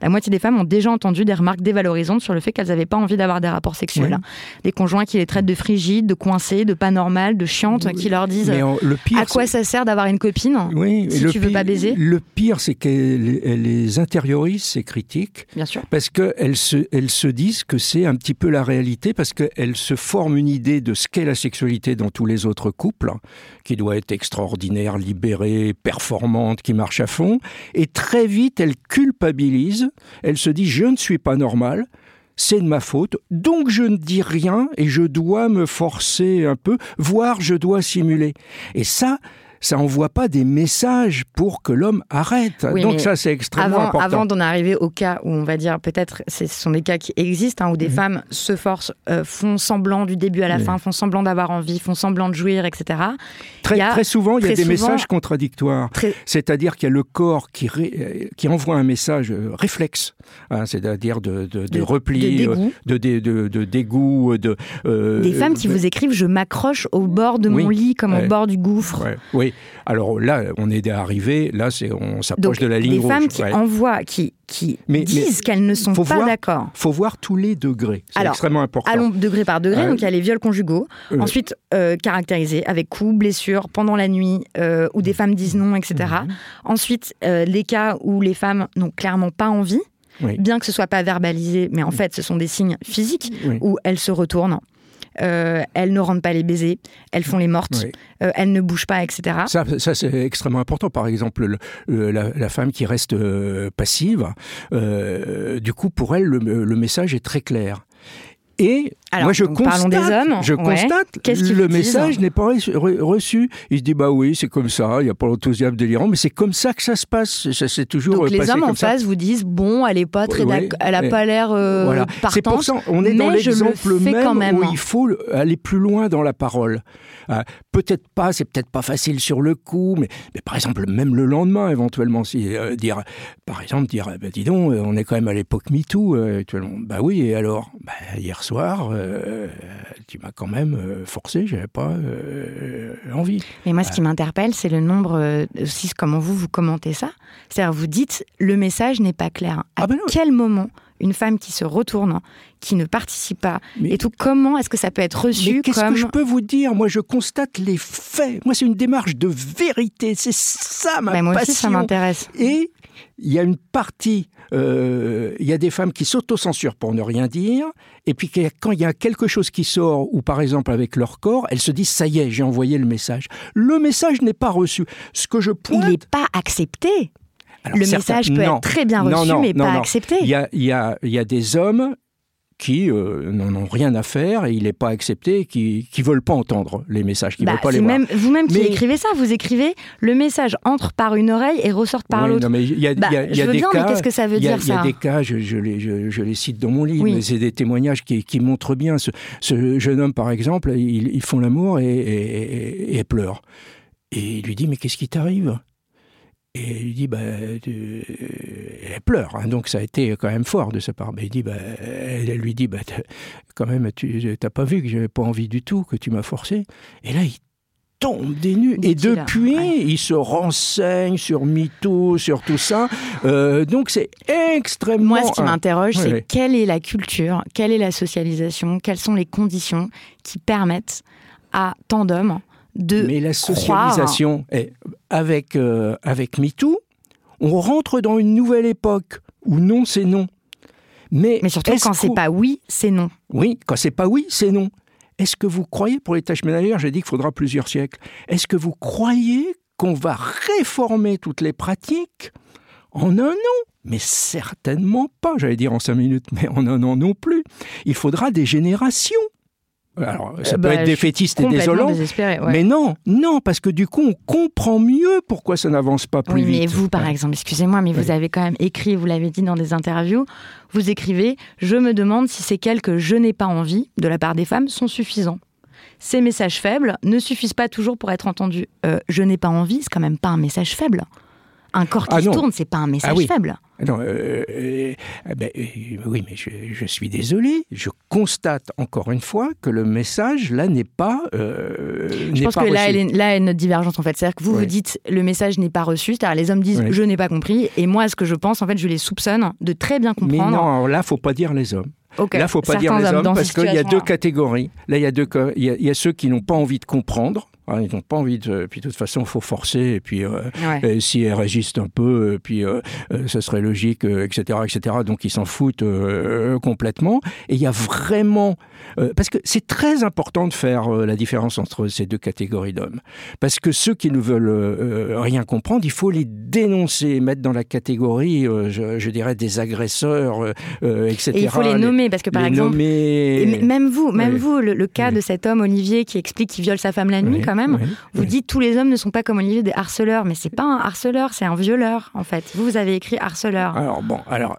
la moitié des femmes ont déjà entendu des remarques dévalorisantes sur le fait qu'elles n'avaient pas envie d'avoir des rapports sexuels. Hein. Des conjoints qui les traitent de frigides, de coincés, de pas normales, de chiantes, qui leur disent le pire, à quoi ça sert d'avoir une copine oui, si tu veux pas baiser. Le pire, c'est qu'elles les intériorisent, ces critiques, Bien sûr. parce qu'elles se, elles se disent que c'est un petit peu la réalité, parce qu'elles se forment une idée de ce qu'est la sexualité dans tous les autres couples, qui doit être extraordinaire, libérée, performante, qui marche à fond, et très vite elle culpabilise, elle se dit je ne suis pas normal, c'est de ma faute, donc je ne dis rien et je dois me forcer un peu, voire je dois simuler. Et ça, ça envoie pas des messages pour que l'homme arrête. Donc ça, c'est extrêmement avant, important. Avant d'en arriver au cas où on va dire, peut-être, ce sont des cas qui existent, hein, où des mhm. femmes se forcent, euh, font semblant du début à la fin, font semblant d'avoir envie, font semblant de jouir, etc. Très, très souvent, il y a des messages contradictoires. C'est-à-dire qu'il y a le corps qui, euh, qui envoie un message euh, réflexe, hein, c'est-à-dire de, de, repli, de dégoût. De, dégoût de, des femmes qui vous écrivent « je m'accroche au bord de mon lit comme au bord du gouffre Oui, alors là, on est arrivé, là, c'est, on s'approche de la ligne rouge. Des femmes qui envoient, qui, qui disent qu'elles ne sont pas d'accord. Il faut voir tous les degrés. C'est extrêmement important. Allons degré par degré. donc il y a les viols conjugaux. Euh. Ensuite, euh, caractérisés avec coups, blessures, pendant la nuit, euh, où des femmes disent non, etc. Mhm. Ensuite, les cas où les femmes n'ont clairement pas envie. Bien que ce soit pas verbalisé, mais en fait, ce sont des signes physiques où elles se retournent, euh, elles ne rendent pas les baisers, elles font les mortes, euh, elles ne bougent pas, etc. Ça, c'est extrêmement important. Par exemple, la, femme qui reste euh, passive, du coup, pour elle, le message est très clair. Et moi, je constate, des hommes. Je constate le message n'est pas reçu. Il se dit bah oui, c'est comme ça. Il n'y a pas l'enthousiasme délirant, mais c'est comme ça que ça se passe. Ça c'est toujours. Donc les hommes en face vous disent bon, elle est pas très, elle a pas l'air euh, voilà. C'est pour ça, on est dans l'exemple même, même, où il faut aller plus loin dans la parole. Euh, peut-être pas, c'est peut-être pas facile sur le coup, mais, mais, par exemple même le lendemain éventuellement, si euh, dire, par exemple dire, bah, dis donc, on est quand même à l'époque MeToo actuellement. Bah oui, et alors, bah, hier soir, euh, tu m'as quand même euh, forcé, j'avais pas euh, envie. Mais moi, ce qui m'interpelle, c'est le nombre, aussi comment vous, vous commentez ça. C'est-à-dire, vous dites, le message n'est pas clair. À ah ben quel moment une femme qui se retourne, qui ne participe pas, et tout, comment est-ce que ça peut être reçu Qu'est-ce que je peux vous dire? Moi, je constate les faits. Moi, c'est une démarche de vérité. C'est ça ma ben, moi passion. Aussi, ça m'intéresse. Et il y a une partie, euh, il y a des femmes qui s'autocensurent pour ne rien dire, et puis quand il y a quelque chose qui sort, ou par exemple avec leur corps, elles se disent ça y est, j'ai envoyé le message. Le message n'est pas reçu. Ce que je pointe, il n'est pas accepté. le message peut être très bien reçu, mais pas accepté. Il y a, il y a des hommes qui euh, n'en ont rien à faire et il n'est pas accepté, qui ne veulent pas entendre les messages, qui ne Bah, veulent pas les voir. même vous-même qui écrivez ça. Vous écrivez le message entre par une oreille et ressort par Oui, l'autre. non, mais il y a, Bah, je veux des bien, cas, mais qu'est-ce que ça veut dire, Il y a ça des cas, je, je les, je- je les cite dans mon livre, Oui. mais c'est des témoignages qui, qui montrent bien. Ce, ce jeune homme, par exemple, ils, ils font l'amour et, et, et- et elle pleure. Et il lui dit, mais qu'est-ce qui t'arrive? Et il lui dit, bah, tu- elle pleure, hein, donc ça a été quand même fort de sa part. Mais il dit, bah, elle, lui dit, bah, quand même, tu t'as pas vu que j'avais pas envie du tout, que tu m'as forcé. Et là, il tombe des nues. Et depuis, ouais. il se renseigne sur MeToo, sur tout ça. Euh, donc c'est extrêmement... Moi, ce qui m'interroge, ouais, c'est ouais. quelle est la culture, quelle est la socialisation, quelles sont les conditions qui permettent à tant d'hommes de Mais la croire- socialisation, est- avec, euh, avec MeToo, on rentre dans une nouvelle époque où non, c'est non. Mais, Mais surtout quand c'est pas oui, c'est non. Oui, quand c'est pas oui, c'est non. Est-ce que vous croyez, pour les tâches ménagères, j'ai dit qu'il faudra plusieurs siècles, est-ce que vous croyez qu'on va réformer toutes les pratiques en un an? Mais certainement pas, j'allais dire en cinq minutes, mais en un an non plus. Il faudra des générations. Alors, ça Euh, peut bah, être défaitiste et désolant, ouais. mais non, non, parce que du coup, on comprend mieux pourquoi ça n'avance pas plus Oui, mais vite. vous, par Ouais. exemple, excusez-moi, mais vous avez quand même écrit, vous l'avez dit dans des interviews, vous écrivez Je me demande si ces quelques je n'ai pas envie de la part des femmes sont suffisants. Ces messages faibles ne suffisent pas toujours pour être entendus. Euh, je n'ai pas envie, c'est quand même pas un message faible. Un corps qui Ah se non. tourne, c'est pas un message oui. faible. Non, euh, euh, eh ben, euh, oui, mais je, je suis désolé. Je constate encore une fois que le message là n'est pas. Je pense pas que là, elle est, là, est notre divergence en fait. C'est-à-dire que vous, Oui. vous dites le message n'est pas reçu, c'est-à-dire les hommes disent Oui. je n'ai pas compris, et moi, ce que je pense, en fait, je les soupçonne de très bien Mais comprendre. non, alors là, faut pas dire les hommes. Ok, Là, faut pas certains dire les hommes parce qu'il y a deux catégories. Là, il y a deux, ca- il y a, il y a ceux qui n'ont pas envie de comprendre. Hein, ils n'ont pas envie de. Puis de toute façon, il faut forcer. Et puis, euh, Ouais. Et si elles résistent un peu, euh, puis euh, euh, ça serait logique, euh, etc., etc. Donc ils s'en foutent euh, complètement. Et il y a vraiment, euh, parce que c'est très important de faire euh, la différence entre ces deux catégories d'hommes, parce que ceux qui ne veulent euh, rien comprendre, il faut les dénoncer, mettre dans la catégorie, euh, je, je dirais, des agresseurs, euh, euh, etc. Et il faut les nommer parce que par les exemple, nommer- Et même vous, même Oui. vous, le, le cas Oui. de cet homme Olivier qui explique qu'il viole sa femme la nuit, Oui, même. oui, Vous oui. dites tous les hommes ne sont pas comme Olivier des harceleurs, mais c'est pas un harceleur, c'est un violeur en fait. Vous, vous avez écrit harceleur. Alors bon, alors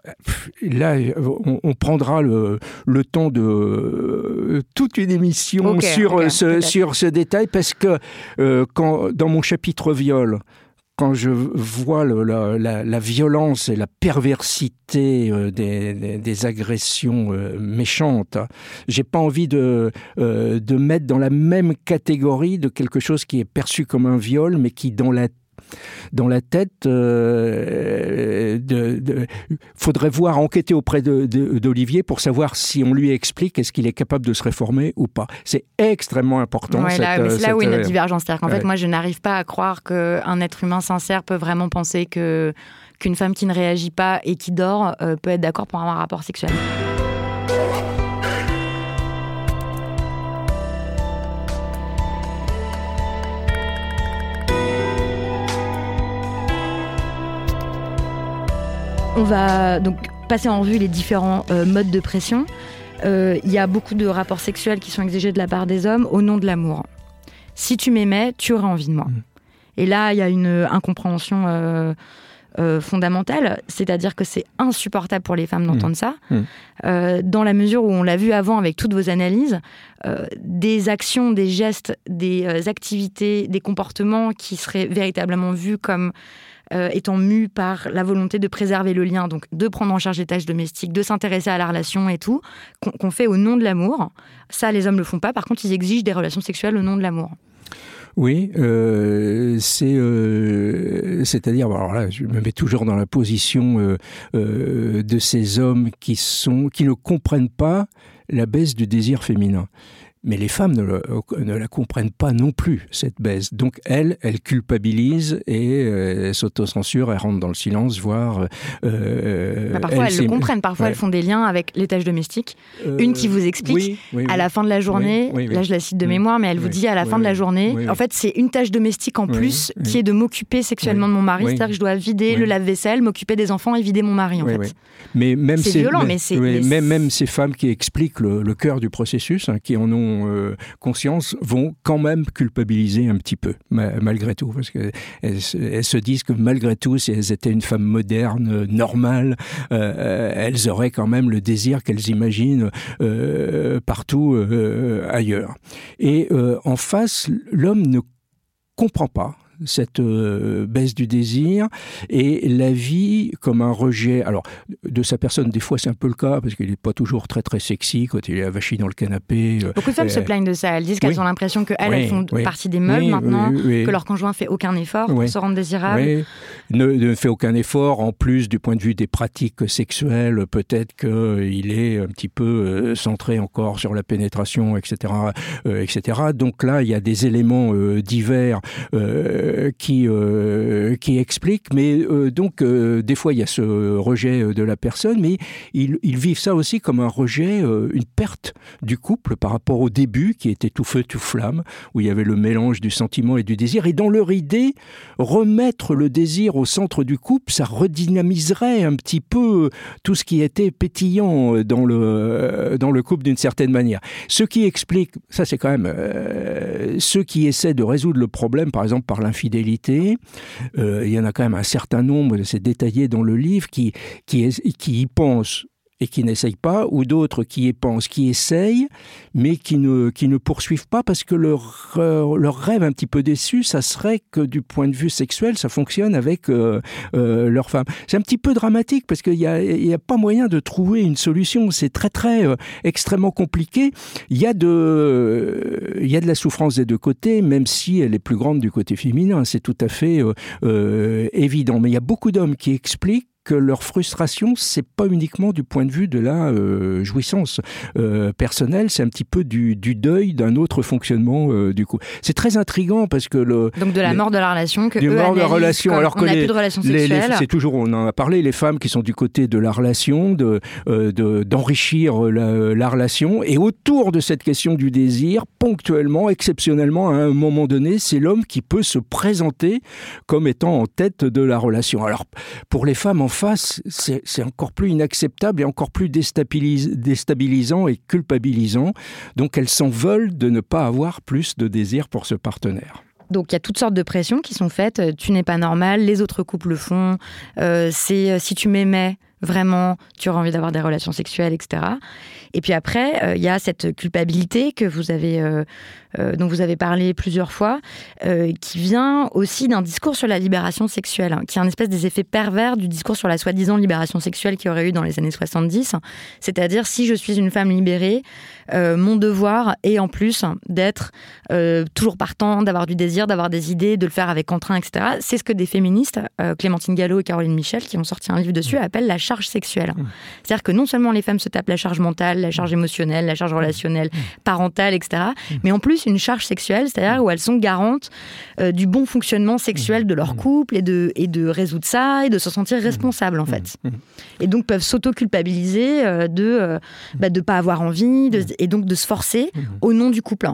là, on, on prendra le, le temps de euh, toute une émission sur, euh, ce, sur ce détail parce que euh, quand, dans mon chapitre viol, quand je vois la, violence et la perversité euh, des, agressions euh, méchantes, j'ai pas envie de, euh, de mettre dans la même catégorie de quelque chose qui est perçu comme un viol, mais qui dans la dans la tête, euh, de, de- faudrait voir enquêter auprès de- d'Olivier pour savoir si on lui explique est-ce qu'il est capable de se réformer ou pas. C'est extrêmement important. Ouais, là, cette, mais euh, c'est là où est cette, notre euh, divergence. C'est-à-dire qu'en ouais. fait, moi, je n'arrive pas à croire qu'un être humain sincère peut vraiment penser que qu'une femme qui ne réagit pas et qui dort euh, peut être d'accord pour avoir un rapport sexuel. On va donc passer en revue les différents euh, modes de pression. Euh, Il y a beaucoup de rapports sexuels qui sont exigés de la part des hommes au nom de l'amour. Si tu m'aimais, tu aurais envie de moi. Mm. Et là, il y a une incompréhension euh, euh, fondamentale, c'est-à-dire que c'est insupportable pour les femmes d'entendre ça, Mm. Euh, dans la mesure où on l'a vu avant avec toutes vos analyses, des actions, des gestes, des activités, des comportements qui seraient véritablement vus comme euh, étant mus par la volonté de préserver le lien, donc de prendre en charge les tâches domestiques, de s'intéresser à la relation et tout, qu'on fait au nom de l'amour. Ça, les hommes le font pas. Par contre, ils exigent des relations sexuelles au nom de l'amour. Oui, euh, euh, c'est-à-dire alors là, je me mets toujours dans la position de ces hommes qui sont qui ne comprennent pas la baisse du désir féminin. Mais les femmes ne, la comprennent pas non plus, cette baisse. Donc elles, elles culpabilisent et euh, s'autocensurent, elles rentrent dans le silence, voire... Euh, bah, parfois elles, le comprennent, parfois elles font des liens avec les tâches domestiques. Euh, Une qui vous explique, à la fin de la journée, là je la cite de mémoire, mais elle vous dit à la fin de la journée, en fait c'est une tâche domestique en plus qui est de m'occuper sexuellement de mon mari, c'est-à-dire que je dois vider le lave-vaisselle, m'occuper des enfants et vider mon mari en fait. Mais même c'est violent, mais, c'est... Même, même, ces femmes qui expliquent le, cœur du processus, hein, qui en ont euh, conscience vont quand même culpabiliser un petit peu, malgré tout, parce qu'elles elles se disent que malgré tout, si elles étaient une femme moderne, normale, euh, elles auraient quand même le désir qu'elles imaginent euh, partout ailleurs. Et en face, l'homme ne comprend pas cette euh, baisse du désir et la vie comme un rejet. Alors, de sa personne, des fois c'est un peu le cas parce qu'il n'est pas toujours très très sexy quand il est avachi dans le canapé. Euh, Beaucoup de femmes se plaignent de ça. Elles disent qu'elles ont l'impression qu'elles font partie des meubles maintenant, que leur conjoint fait aucun effort pour se rendre désirable. Ne, ne, fait aucun effort. En plus, du point de vue des pratiques sexuelles, peut-être qu'il est un petit peu euh, centré encore sur la pénétration, etc., etc. Donc là, il y a des éléments divers. Euh, qui, euh, qui explique. Mais euh, donc, des fois, il y a ce rejet de la personne, mais ils, ils vivent ça aussi comme un rejet, une perte du couple par rapport au début, qui était tout feu, tout flamme, où il y avait le mélange du sentiment et du désir. Et dans leur idée, remettre le désir au centre du couple, ça redynamiserait un petit peu tout ce qui était pétillant dans le, dans le couple d'une certaine manière. Ce qui explique, ça c'est quand même, ceux qui essaient de résoudre le problème, par exemple par Euh, il y en a quand même un certain nombre, c'est détaillé dans le livre, qui, qui, qui y pensent et qui n'essayent pas, ou d'autres qui y pensent, qui essayent, mais qui ne, qui ne poursuivent pas parce que leur, euh, leur rêve un petit peu déçu, ça serait que du point de vue sexuel, ça fonctionne avec euh, euh, leur femme. C'est un petit peu dramatique parce qu'il n'y a, y a pas moyen de trouver une solution. C'est très, très extrêmement compliqué. Il y, a de, il y a de la souffrance des deux côtés, même si elle est plus grande du côté féminin. C'est tout à fait évident. Mais il y a beaucoup d'hommes qui expliquent que leur frustration, c'est pas uniquement du point de vue de la euh, jouissance euh, personnelle, c'est un petit peu du, deuil d'un autre fonctionnement euh, du coup. C'est très intrigant parce que le donc de la mort de la relation que du mort de la relation alors que les, plus de relation sexuelle. c'est toujours on en a parlé les femmes qui sont du côté de la relation, de d'enrichir la, la, relation et autour de cette question du désir, ponctuellement, exceptionnellement, à un moment donné, c'est l'homme qui peut se présenter comme étant en tête de la relation. Alors pour les femmes en face, c'est encore plus inacceptable et encore plus déstabilisant et culpabilisant. Donc elles s'en veulent de ne pas avoir plus de désir pour ce partenaire. Donc il y a toutes sortes de pressions qui sont faites. Tu n'es pas normal, les autres couples le font. Euh, c'est euh, si tu m'aimais vraiment, tu auras envie d'avoir des relations sexuelles, etc. Et puis après, euh, il y a cette culpabilité que vous avez, euh, euh, dont vous avez parlé plusieurs fois, qui vient aussi d'un discours sur la libération sexuelle, hein, qui est un espèce des effets pervers du discours sur la soi-disant libération sexuelle qu'il y aurait eu dans les années 70. C'est-à-dire, si je suis une femme libérée, mon devoir est en plus d'être toujours partant, d'avoir du désir, d'avoir des idées, de le faire avec entrain, etc. C'est ce que des féministes, Clémentine Gallo et Caroline Michel, qui ont sorti un livre dessus, mmh. appellent la charge sexuelle. Mmh. C'est-à-dire que non seulement les femmes se tapent la charge mentale, la charge émotionnelle, la charge relationnelle, parentale, etc. Mais en plus, une charge sexuelle, c'est-à-dire où elles sont garantes euh, du bon fonctionnement sexuel de leur couple et de, et de résoudre ça et de se sentir responsable, en fait. Et donc peuvent s'auto-culpabiliser euh, de ne euh, bah, pas avoir envie et donc de se forcer au nom du couple.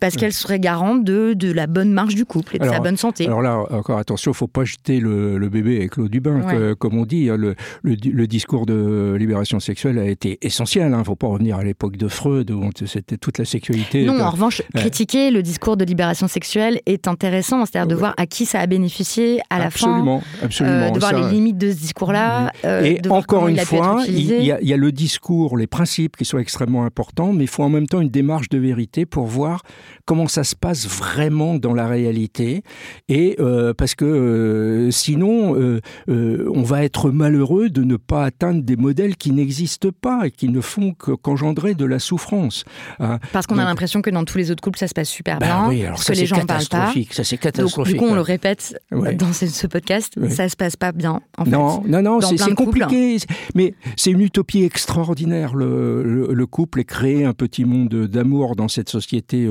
Parce qu'elle serait garante de, de la bonne marche du couple et de sa bonne santé. Alors là, encore attention, il ne faut pas jeter le, bébé avec l'eau du bain. comme on dit, hein, le, le, discours de libération sexuelle a été essentiel. Il hein. ne faut pas revenir à l'époque de Freud, où c'était toute la sexualité. Non, en revanche, critiquer le discours de libération sexuelle est intéressant. C'est-à-dire de voir à qui ça a bénéficié à la fin. Absolument. Euh, de voir les limites de ce discours-là. Euh, et encore une fois, il y, a, il y a le discours, les principes qui sont extrêmement importants, mais il faut en même temps une démarche de vérité pour voir comment ça se passe vraiment dans la réalité, et euh, parce que euh, sinon, euh, on va être malheureux de ne pas atteindre des modèles qui n'existent pas et qui ne font qu'engendrer de la souffrance. Hein. Parce qu'on a l'impression que dans tous les autres couples, ça se passe super bah bien, oui, alors que les gens parlent pas. Ça c'est catastrophique. Donc, du coup, on le répète dans ce, podcast, ça se passe pas bien. En non, fait, non, non, c'est compliqué. Mais c'est une utopie extraordinaire le, le, couple et créer un petit monde d'amour dans cette société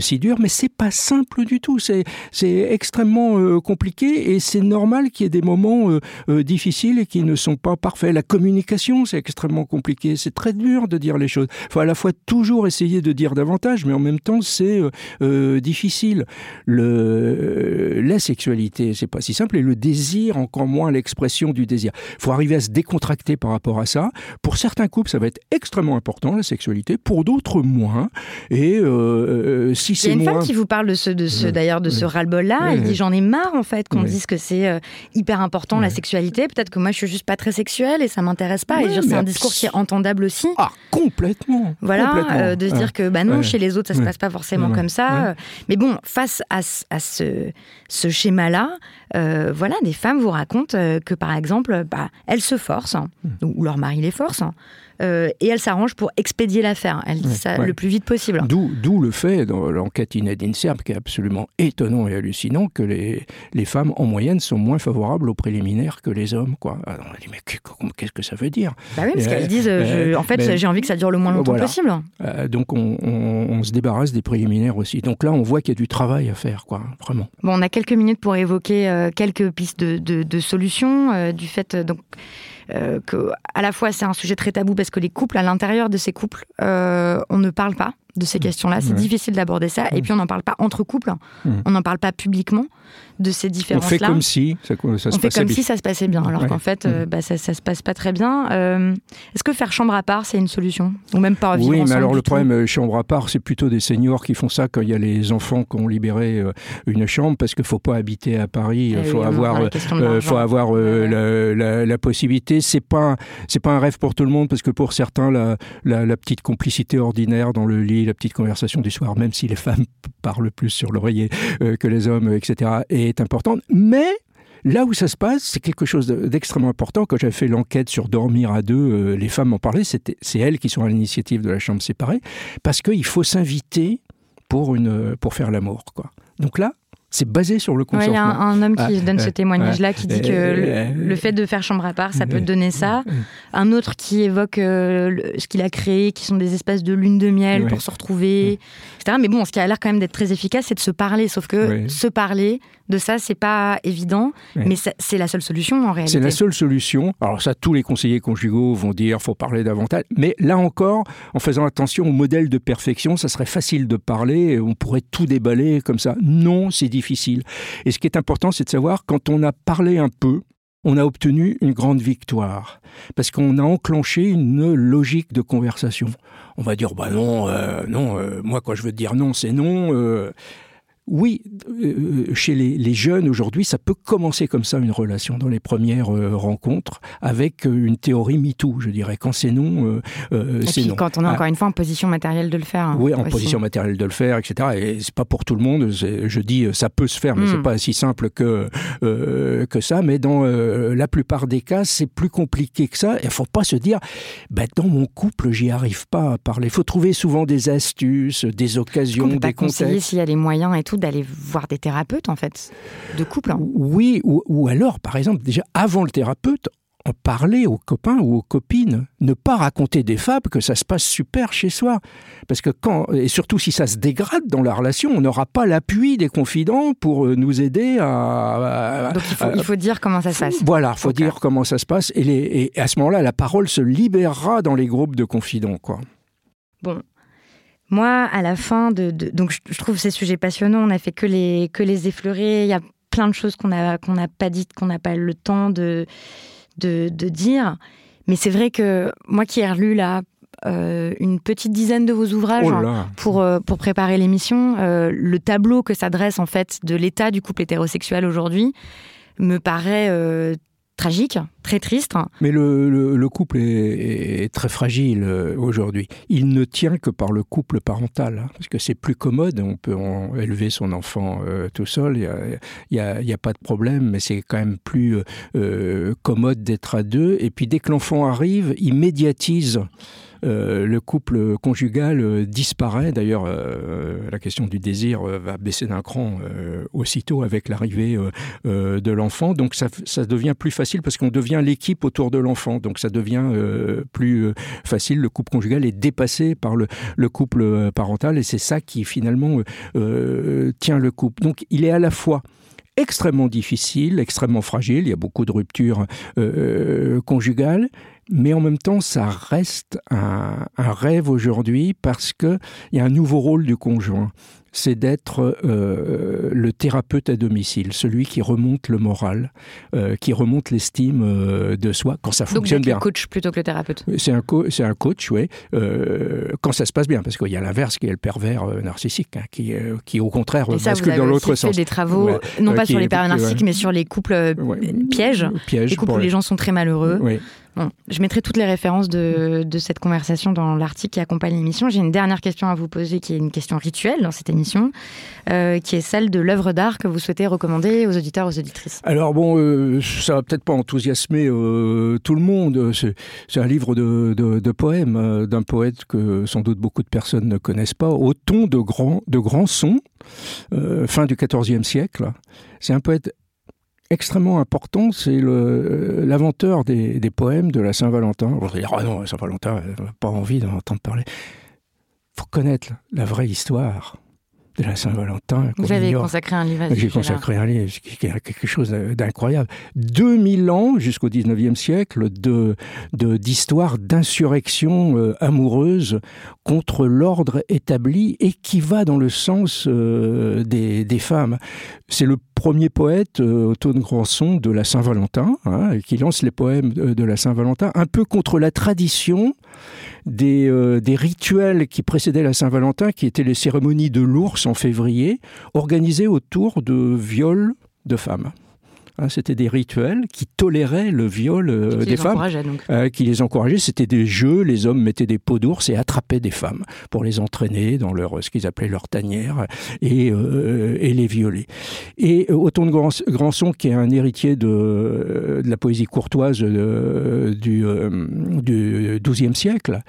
si dure. Mais c'est pas simple du tout. C'est extrêmement euh, compliqué et c'est normal qu'il y ait des moments euh, euh, difficiles et qui ne sont pas parfaits. La communication, c'est extrêmement compliqué. C'est très dur de dire les choses. Il faut à la fois toujours essayer de dire davantage, mais en même temps, c'est difficile. Le, la sexualité, c'est pas si simple et le désir, encore moins l'expression du désir. Il faut arriver à se décontracter par rapport à ça. Pour certains couples, ça va être extrêmement important, la sexualité. Pour d'autres, moins. Et si c'est Il y a une femme qui vous parle de ce, de ce d'ailleurs, de ce ras-le-bol-là. Elle dit J'en ai marre, en fait, qu'on dise que c'est euh, hyper important, la sexualité. Peut-être que moi, je suis juste pas très sexuelle et ça m'intéresse pas. et c'est un discours qui est entendable aussi. Ah, complètement Voilà, euh, de se dire que, bah non, chez les autres, ça se passe pas forcément comme ça. Mais bon, face à, à ce, ce schéma-là, euh, voilà, des femmes vous racontent que, par exemple, bah, elles se forcent, hein, hmm. ou leur mari les force, hein, euh, et elle s'arrange pour expédier l'affaire. Elle dit ça le plus vite possible. D'où le fait, dans l'enquête Inedine Serbe, qui est absolument étonnant et hallucinant, que les, les femmes, en moyenne, sont moins favorables aux préliminaires que les hommes. Quoi. Alors on dit, mais qu'est-ce que ça veut dire? Bah oui, parce qu'elles disent, euh, en fait, j'ai envie que ça dure le moins longtemps possible. Euh, donc on, on, se débarrasse des préliminaires aussi. Donc là, on voit qu'il y a du travail à faire, quoi, vraiment. Bon, on a quelques minutes pour évoquer quelques pistes de, de, de solutions, du fait... donc euh, que à la fois c'est un sujet très tabou parce que les couples, à l'intérieur de ces couples, euh, on ne parle pas de ces mmh. questions-là. C'est difficile d'aborder ça. Et mmh. puis on n'en parle pas entre couples. Mmh. On n'en parle pas publiquement de ces différences-là. On fait comme si ça, ça on fait comme si ça se passait bien, alors qu'en fait, euh, bah, ça, ne se passe pas très bien. Euh, est-ce que faire chambre à part, c'est une solution? Ou même pas vivre Oui, mais alors le problème, euh, chambre à part, c'est plutôt des seniors qui font ça quand il y a les enfants qui ont libéré une chambre, parce qu'il ne faut pas habiter à Paris, il eh faut, avoir, faut avoir la, la, possibilité. C'est pas, c'est pas un rêve pour tout le monde, parce que pour certains, la, la petite complicité ordinaire dans le lit, la petite conversation du soir, même si les femmes [laughs] parlent plus sur l'oreiller que les hommes, etc., et est importante, mais Là où ça se passe, c'est quelque chose d'extrêmement important. Quand j'avais fait l'enquête sur dormir à deux, euh, les femmes en parlaient, c'est elles qui sont à l'initiative de la chambre séparée, parce qu'il faut s'inviter pour, pour faire l'amour. Donc là, c'est basé sur le consentement. Il y a un, homme qui ah, donne ce témoignage-là, qui dit que le, fait de faire chambre à part, ça peut donner ça. Un autre qui évoque euh, ce qu'il a créé, qui sont des espèces de lune de miel pour se retrouver, etc. Mais bon, ce qui a l'air quand même d'être très efficace, c'est de se parler. Sauf que se parler de ça, c'est pas évident, mais c'est la seule solution en réalité. C'est la seule solution. Alors ça, tous les conseillers conjugaux vont dire, faut parler davantage. Mais là encore, en faisant attention au modèle de perfection, ça serait facile de parler, on pourrait tout déballer comme ça. Non, c'est difficile. Et ce qui est important, c'est de savoir, quand on a parlé un peu, on a obtenu une grande victoire. Parce qu'on a enclenché une logique de conversation. On va dire, bah non, euh, non, euh, moi quand je veux dire non, c'est non. Euh, oui, euh, chez les, jeunes aujourd'hui, ça peut commencer comme ça une relation dans les premières euh, rencontres avec euh, une théorie MeToo, je dirais. Quand c'est non, c'est non. Quand on est encore ah. une fois en position matérielle de le faire. Hein, oui, en position matérielle de le faire, etc. Et c'est pas pour tout le monde. Je dis, ça peut se faire, mais c'est hmm. pas si simple que que ça. Mais dans la plupart des cas, c'est plus compliqué que ça. Il faut pas se dire, bah, dans mon couple, j'y arrive pas à parler. Il faut trouver souvent des astuces, des occasions, des pas conseiller s'il y a les moyens et tout d'aller voir des thérapeutes, en fait, de couple. Hein. Oui, ou, alors, par exemple, déjà, avant le thérapeute, en parler aux copains ou aux copines, ne pas raconter des fables que ça se passe super chez soi. Parce que quand, et surtout si ça se dégrade dans la relation, on n'aura pas l'appui des confidents pour euh, nous aider à. Donc il faut, dire comment ça se passe. Voilà, il faut dire comment ça se passe. Et, les, et à ce moment-là, la parole se libérera dans les groupes de confidents. Quoi. Bon, moi, à la fin de, donc je, trouve ces sujets passionnants. On a fait que les que les effleurer. Il y a plein de choses qu'on a qu'on n'a pas dites, qu'on n'a pas le temps de de, dire. Mais c'est vrai que moi qui ai relu là euh, une petite dizaine de vos ouvrages oh pour, euh, pour préparer l'émission, euh, le tableau que ça dresse en fait de l'état du couple hétérosexuel aujourd'hui me paraît tragique, très triste. Mais le, couple est, très fragile euh, aujourd'hui. Il ne tient que par le couple parental, hein, parce que c'est plus commode, on peut élever son enfant euh, tout seul, il n'y a, a, pas de problème, mais c'est quand même plus euh, commode d'être à deux. Et puis dès que l'enfant arrive, il médiatise. Euh, le couple conjugal euh, disparaît. D'ailleurs, euh, la question du désir va baisser d'un cran aussitôt avec l'arrivée de l'enfant. Donc ça, devient plus facile parce qu'on devient l'équipe autour de l'enfant. Donc ça devient plus facile. Le couple conjugal est dépassé par le, le couple parental et c'est ça qui finalement tient le couple. Donc il est à la fois extrêmement difficile, extrêmement fragile, il y a beaucoup de ruptures conjugales, mais en même temps, ça reste un, un rêve aujourd'hui parce qu'il y a un nouveau rôle du conjoint c'est d'être euh, le thérapeute à domicile, celui qui remonte le moral, euh, qui remonte l'estime euh, de soi quand ça fonctionne bien. Donc coach plutôt que le thérapeute. C'est un, c'est un coach, oui, quand ça se passe bien, parce qu'il y a l'inverse qui est le pervers narcissique, hein, qui, qui au contraire ça, bascule dans l'autre sens. Fait des travaux, non pas sur les pervers narcissiques, mais sur les couples pièges, les couples où les gens sont très malheureux. Je mettrai toutes les références de, cette conversation dans l'article qui accompagne l'émission. J'ai une dernière question à vous poser qui est une question rituelle dans cette émission euh, qui est celle de l'œuvre d'art que vous souhaitez recommander aux auditeurs, aux auditrices. Alors bon, euh, ça va peut-être pas enthousiasmer euh, tout le monde. C'est un livre de, poèmes d'un poète que sans doute beaucoup de personnes ne connaissent pas, au ton de grands de grand sons, fin du XIVe siècle. C'est un poète extrêmement important, c'est l'inventeur des, des, poèmes de la Saint-Valentin. On va dire, ah non, Saint-Valentin, pas envie d'en entendre parler. faut connaître la vraie histoire de la Saint-Valentin. Vous avez consacré un livre J'ai consacré un livre, quelque chose d'incroyable. 2000 ans, jusqu'au 19e siècle, de d'histoire d'insurrection euh, amoureuse contre l'ordre établi et qui va dans le sens euh, des, des, femmes. C'est le premier poète, euh, Automne Granson, de la Saint-Valentin, hein, qui lance les poèmes de la Saint-Valentin, un peu contre la tradition euh, des, rituels qui précédaient la Saint-Valentin, qui étaient les cérémonies de l'ours en février, organisées autour de viols de femmes. Hein, c'était des rituels qui toléraient le viol euh, des femmes, euh, qui les encourageaient. C'était des jeux. Les hommes mettaient des peaux d'ours et attrapaient des femmes pour les entraîner dans leur ce qu'ils appelaient leur tanière et, euh, et les violer. Et Othon de Granson, qui est un héritier de, de la poésie courtoise du, du XIIe siècle,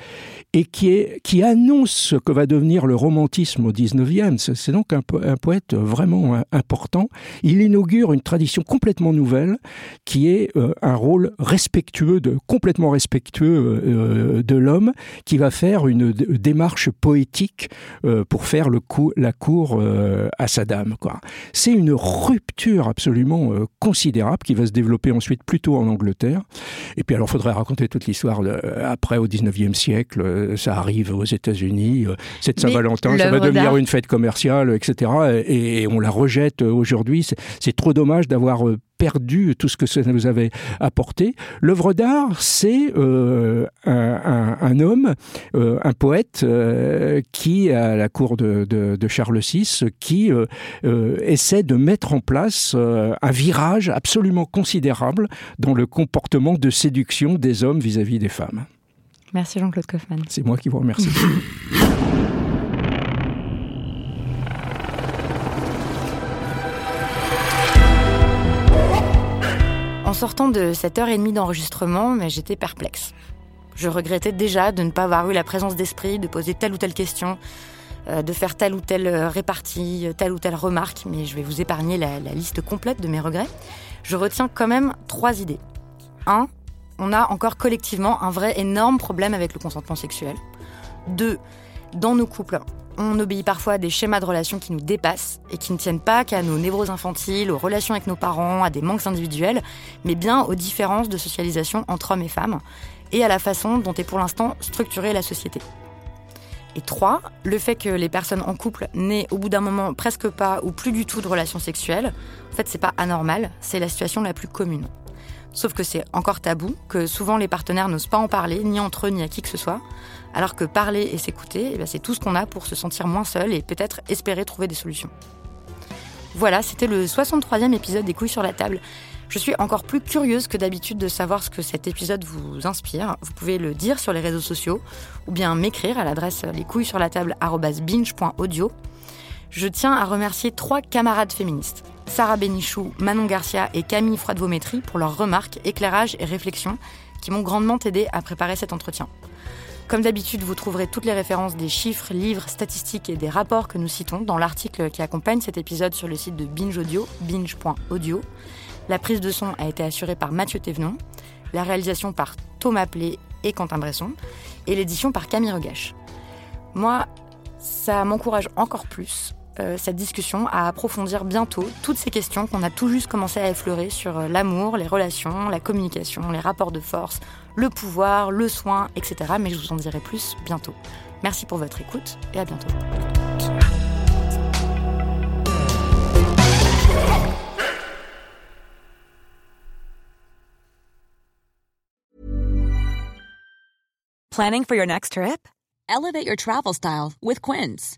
et qui, est, qui annonce ce que va devenir le romantisme au XIXe. C'est donc un, un, poète vraiment important. Il inaugure une tradition complètement nouvelle qui est euh, un rôle respectueux, de, complètement respectueux euh, de l'homme, qui va faire une démarche poétique euh, pour faire le coup, la cour à sa dame. C'est une rupture absolument considérable qui va se développer ensuite plutôt en Angleterre. Et puis alors, il faudrait raconter toute l'histoire après au XIXe siècle euh, ça arrive aux États-Unis. Euh, cette Saint-Valentin, ça va devenir une fête commerciale, etc. Et, on la rejette aujourd'hui. C'est trop dommage d'avoir euh, perdu tout ce que ça nous avait apporté. L'œuvre d'art, c'est un, homme, un poète qui, à la cour de, de Charles VI, qui essaie de mettre en place un virage absolument considérable dans le comportement de séduction des hommes vis à -vis des femmes. Merci Jean-Claude Kaufmann. C'est moi qui vous remercie. [laughs] En sortant de cette heure et demie d'enregistrement, j'étais perplexe. Je regrettais déjà de ne pas avoir eu la présence d'esprit de poser telle ou telle question, euh, de faire telle ou telle euh, répartie, euh, telle ou telle remarque, mais je vais vous épargner la, la liste complète de mes regrets. Je retiens quand même trois idées. Un, on a encore collectivement un vrai énorme problème avec le consentement sexuel. Deux, dans nos couples, on obéit parfois à des schémas de relations qui nous dépassent et qui ne tiennent pas qu'à nos névroses infantiles, aux relations avec nos parents, à des manques individuels, mais bien aux différences de socialisation entre hommes et femmes et à la façon dont est pour l'instant structurée la société. Et trois, le fait que les personnes en couple n'aient au bout d'un moment presque pas ou plus du tout de relations sexuelles, en fait c'est pas anormal, c'est la situation la plus commune. Sauf que c'est encore tabou, que souvent les partenaires n'osent pas en parler, ni entre eux, ni à qui que ce soit. Alors que parler et s'écouter, eh ben, c'est tout ce qu'on a pour se sentir moins seul et peut-être espérer trouver des solutions. Voilà, c'était le 63e épisode des couilles sur la table. Je suis encore plus curieuse que d'habitude de savoir ce que cet épisode vous inspire. Vous pouvez le dire sur les réseaux sociaux ou bien m'écrire à l'adresse lescouillessurlatable.audio. Je tiens à remercier trois camarades féministes, Sarah Bénichou, Manon Garcia et Camille Froidevométrie pour leurs remarques, éclairages et réflexions qui m'ont grandement aidé à préparer cet entretien. Comme d'habitude, vous trouverez toutes les références des chiffres, livres, statistiques et des rapports que nous citons dans l'article qui accompagne cet épisode sur le site de Binge Audio, binge.audio. La prise de son a été assurée par Mathieu Thévenon, la réalisation par Thomas Plé et Quentin Bresson, et l'édition par Camille Regache. Moi, ça m'encourage encore plus euh, cette discussion à approfondir bientôt toutes ces questions qu'on a tout juste commencé à effleurer sur euh, l'amour, les relations, la communication, les rapports de force, le pouvoir, le soin, etc. Mais je vous en dirai plus bientôt. Merci pour votre écoute et à bientôt. Planning for your next trip? Elevate your travel style with Quince.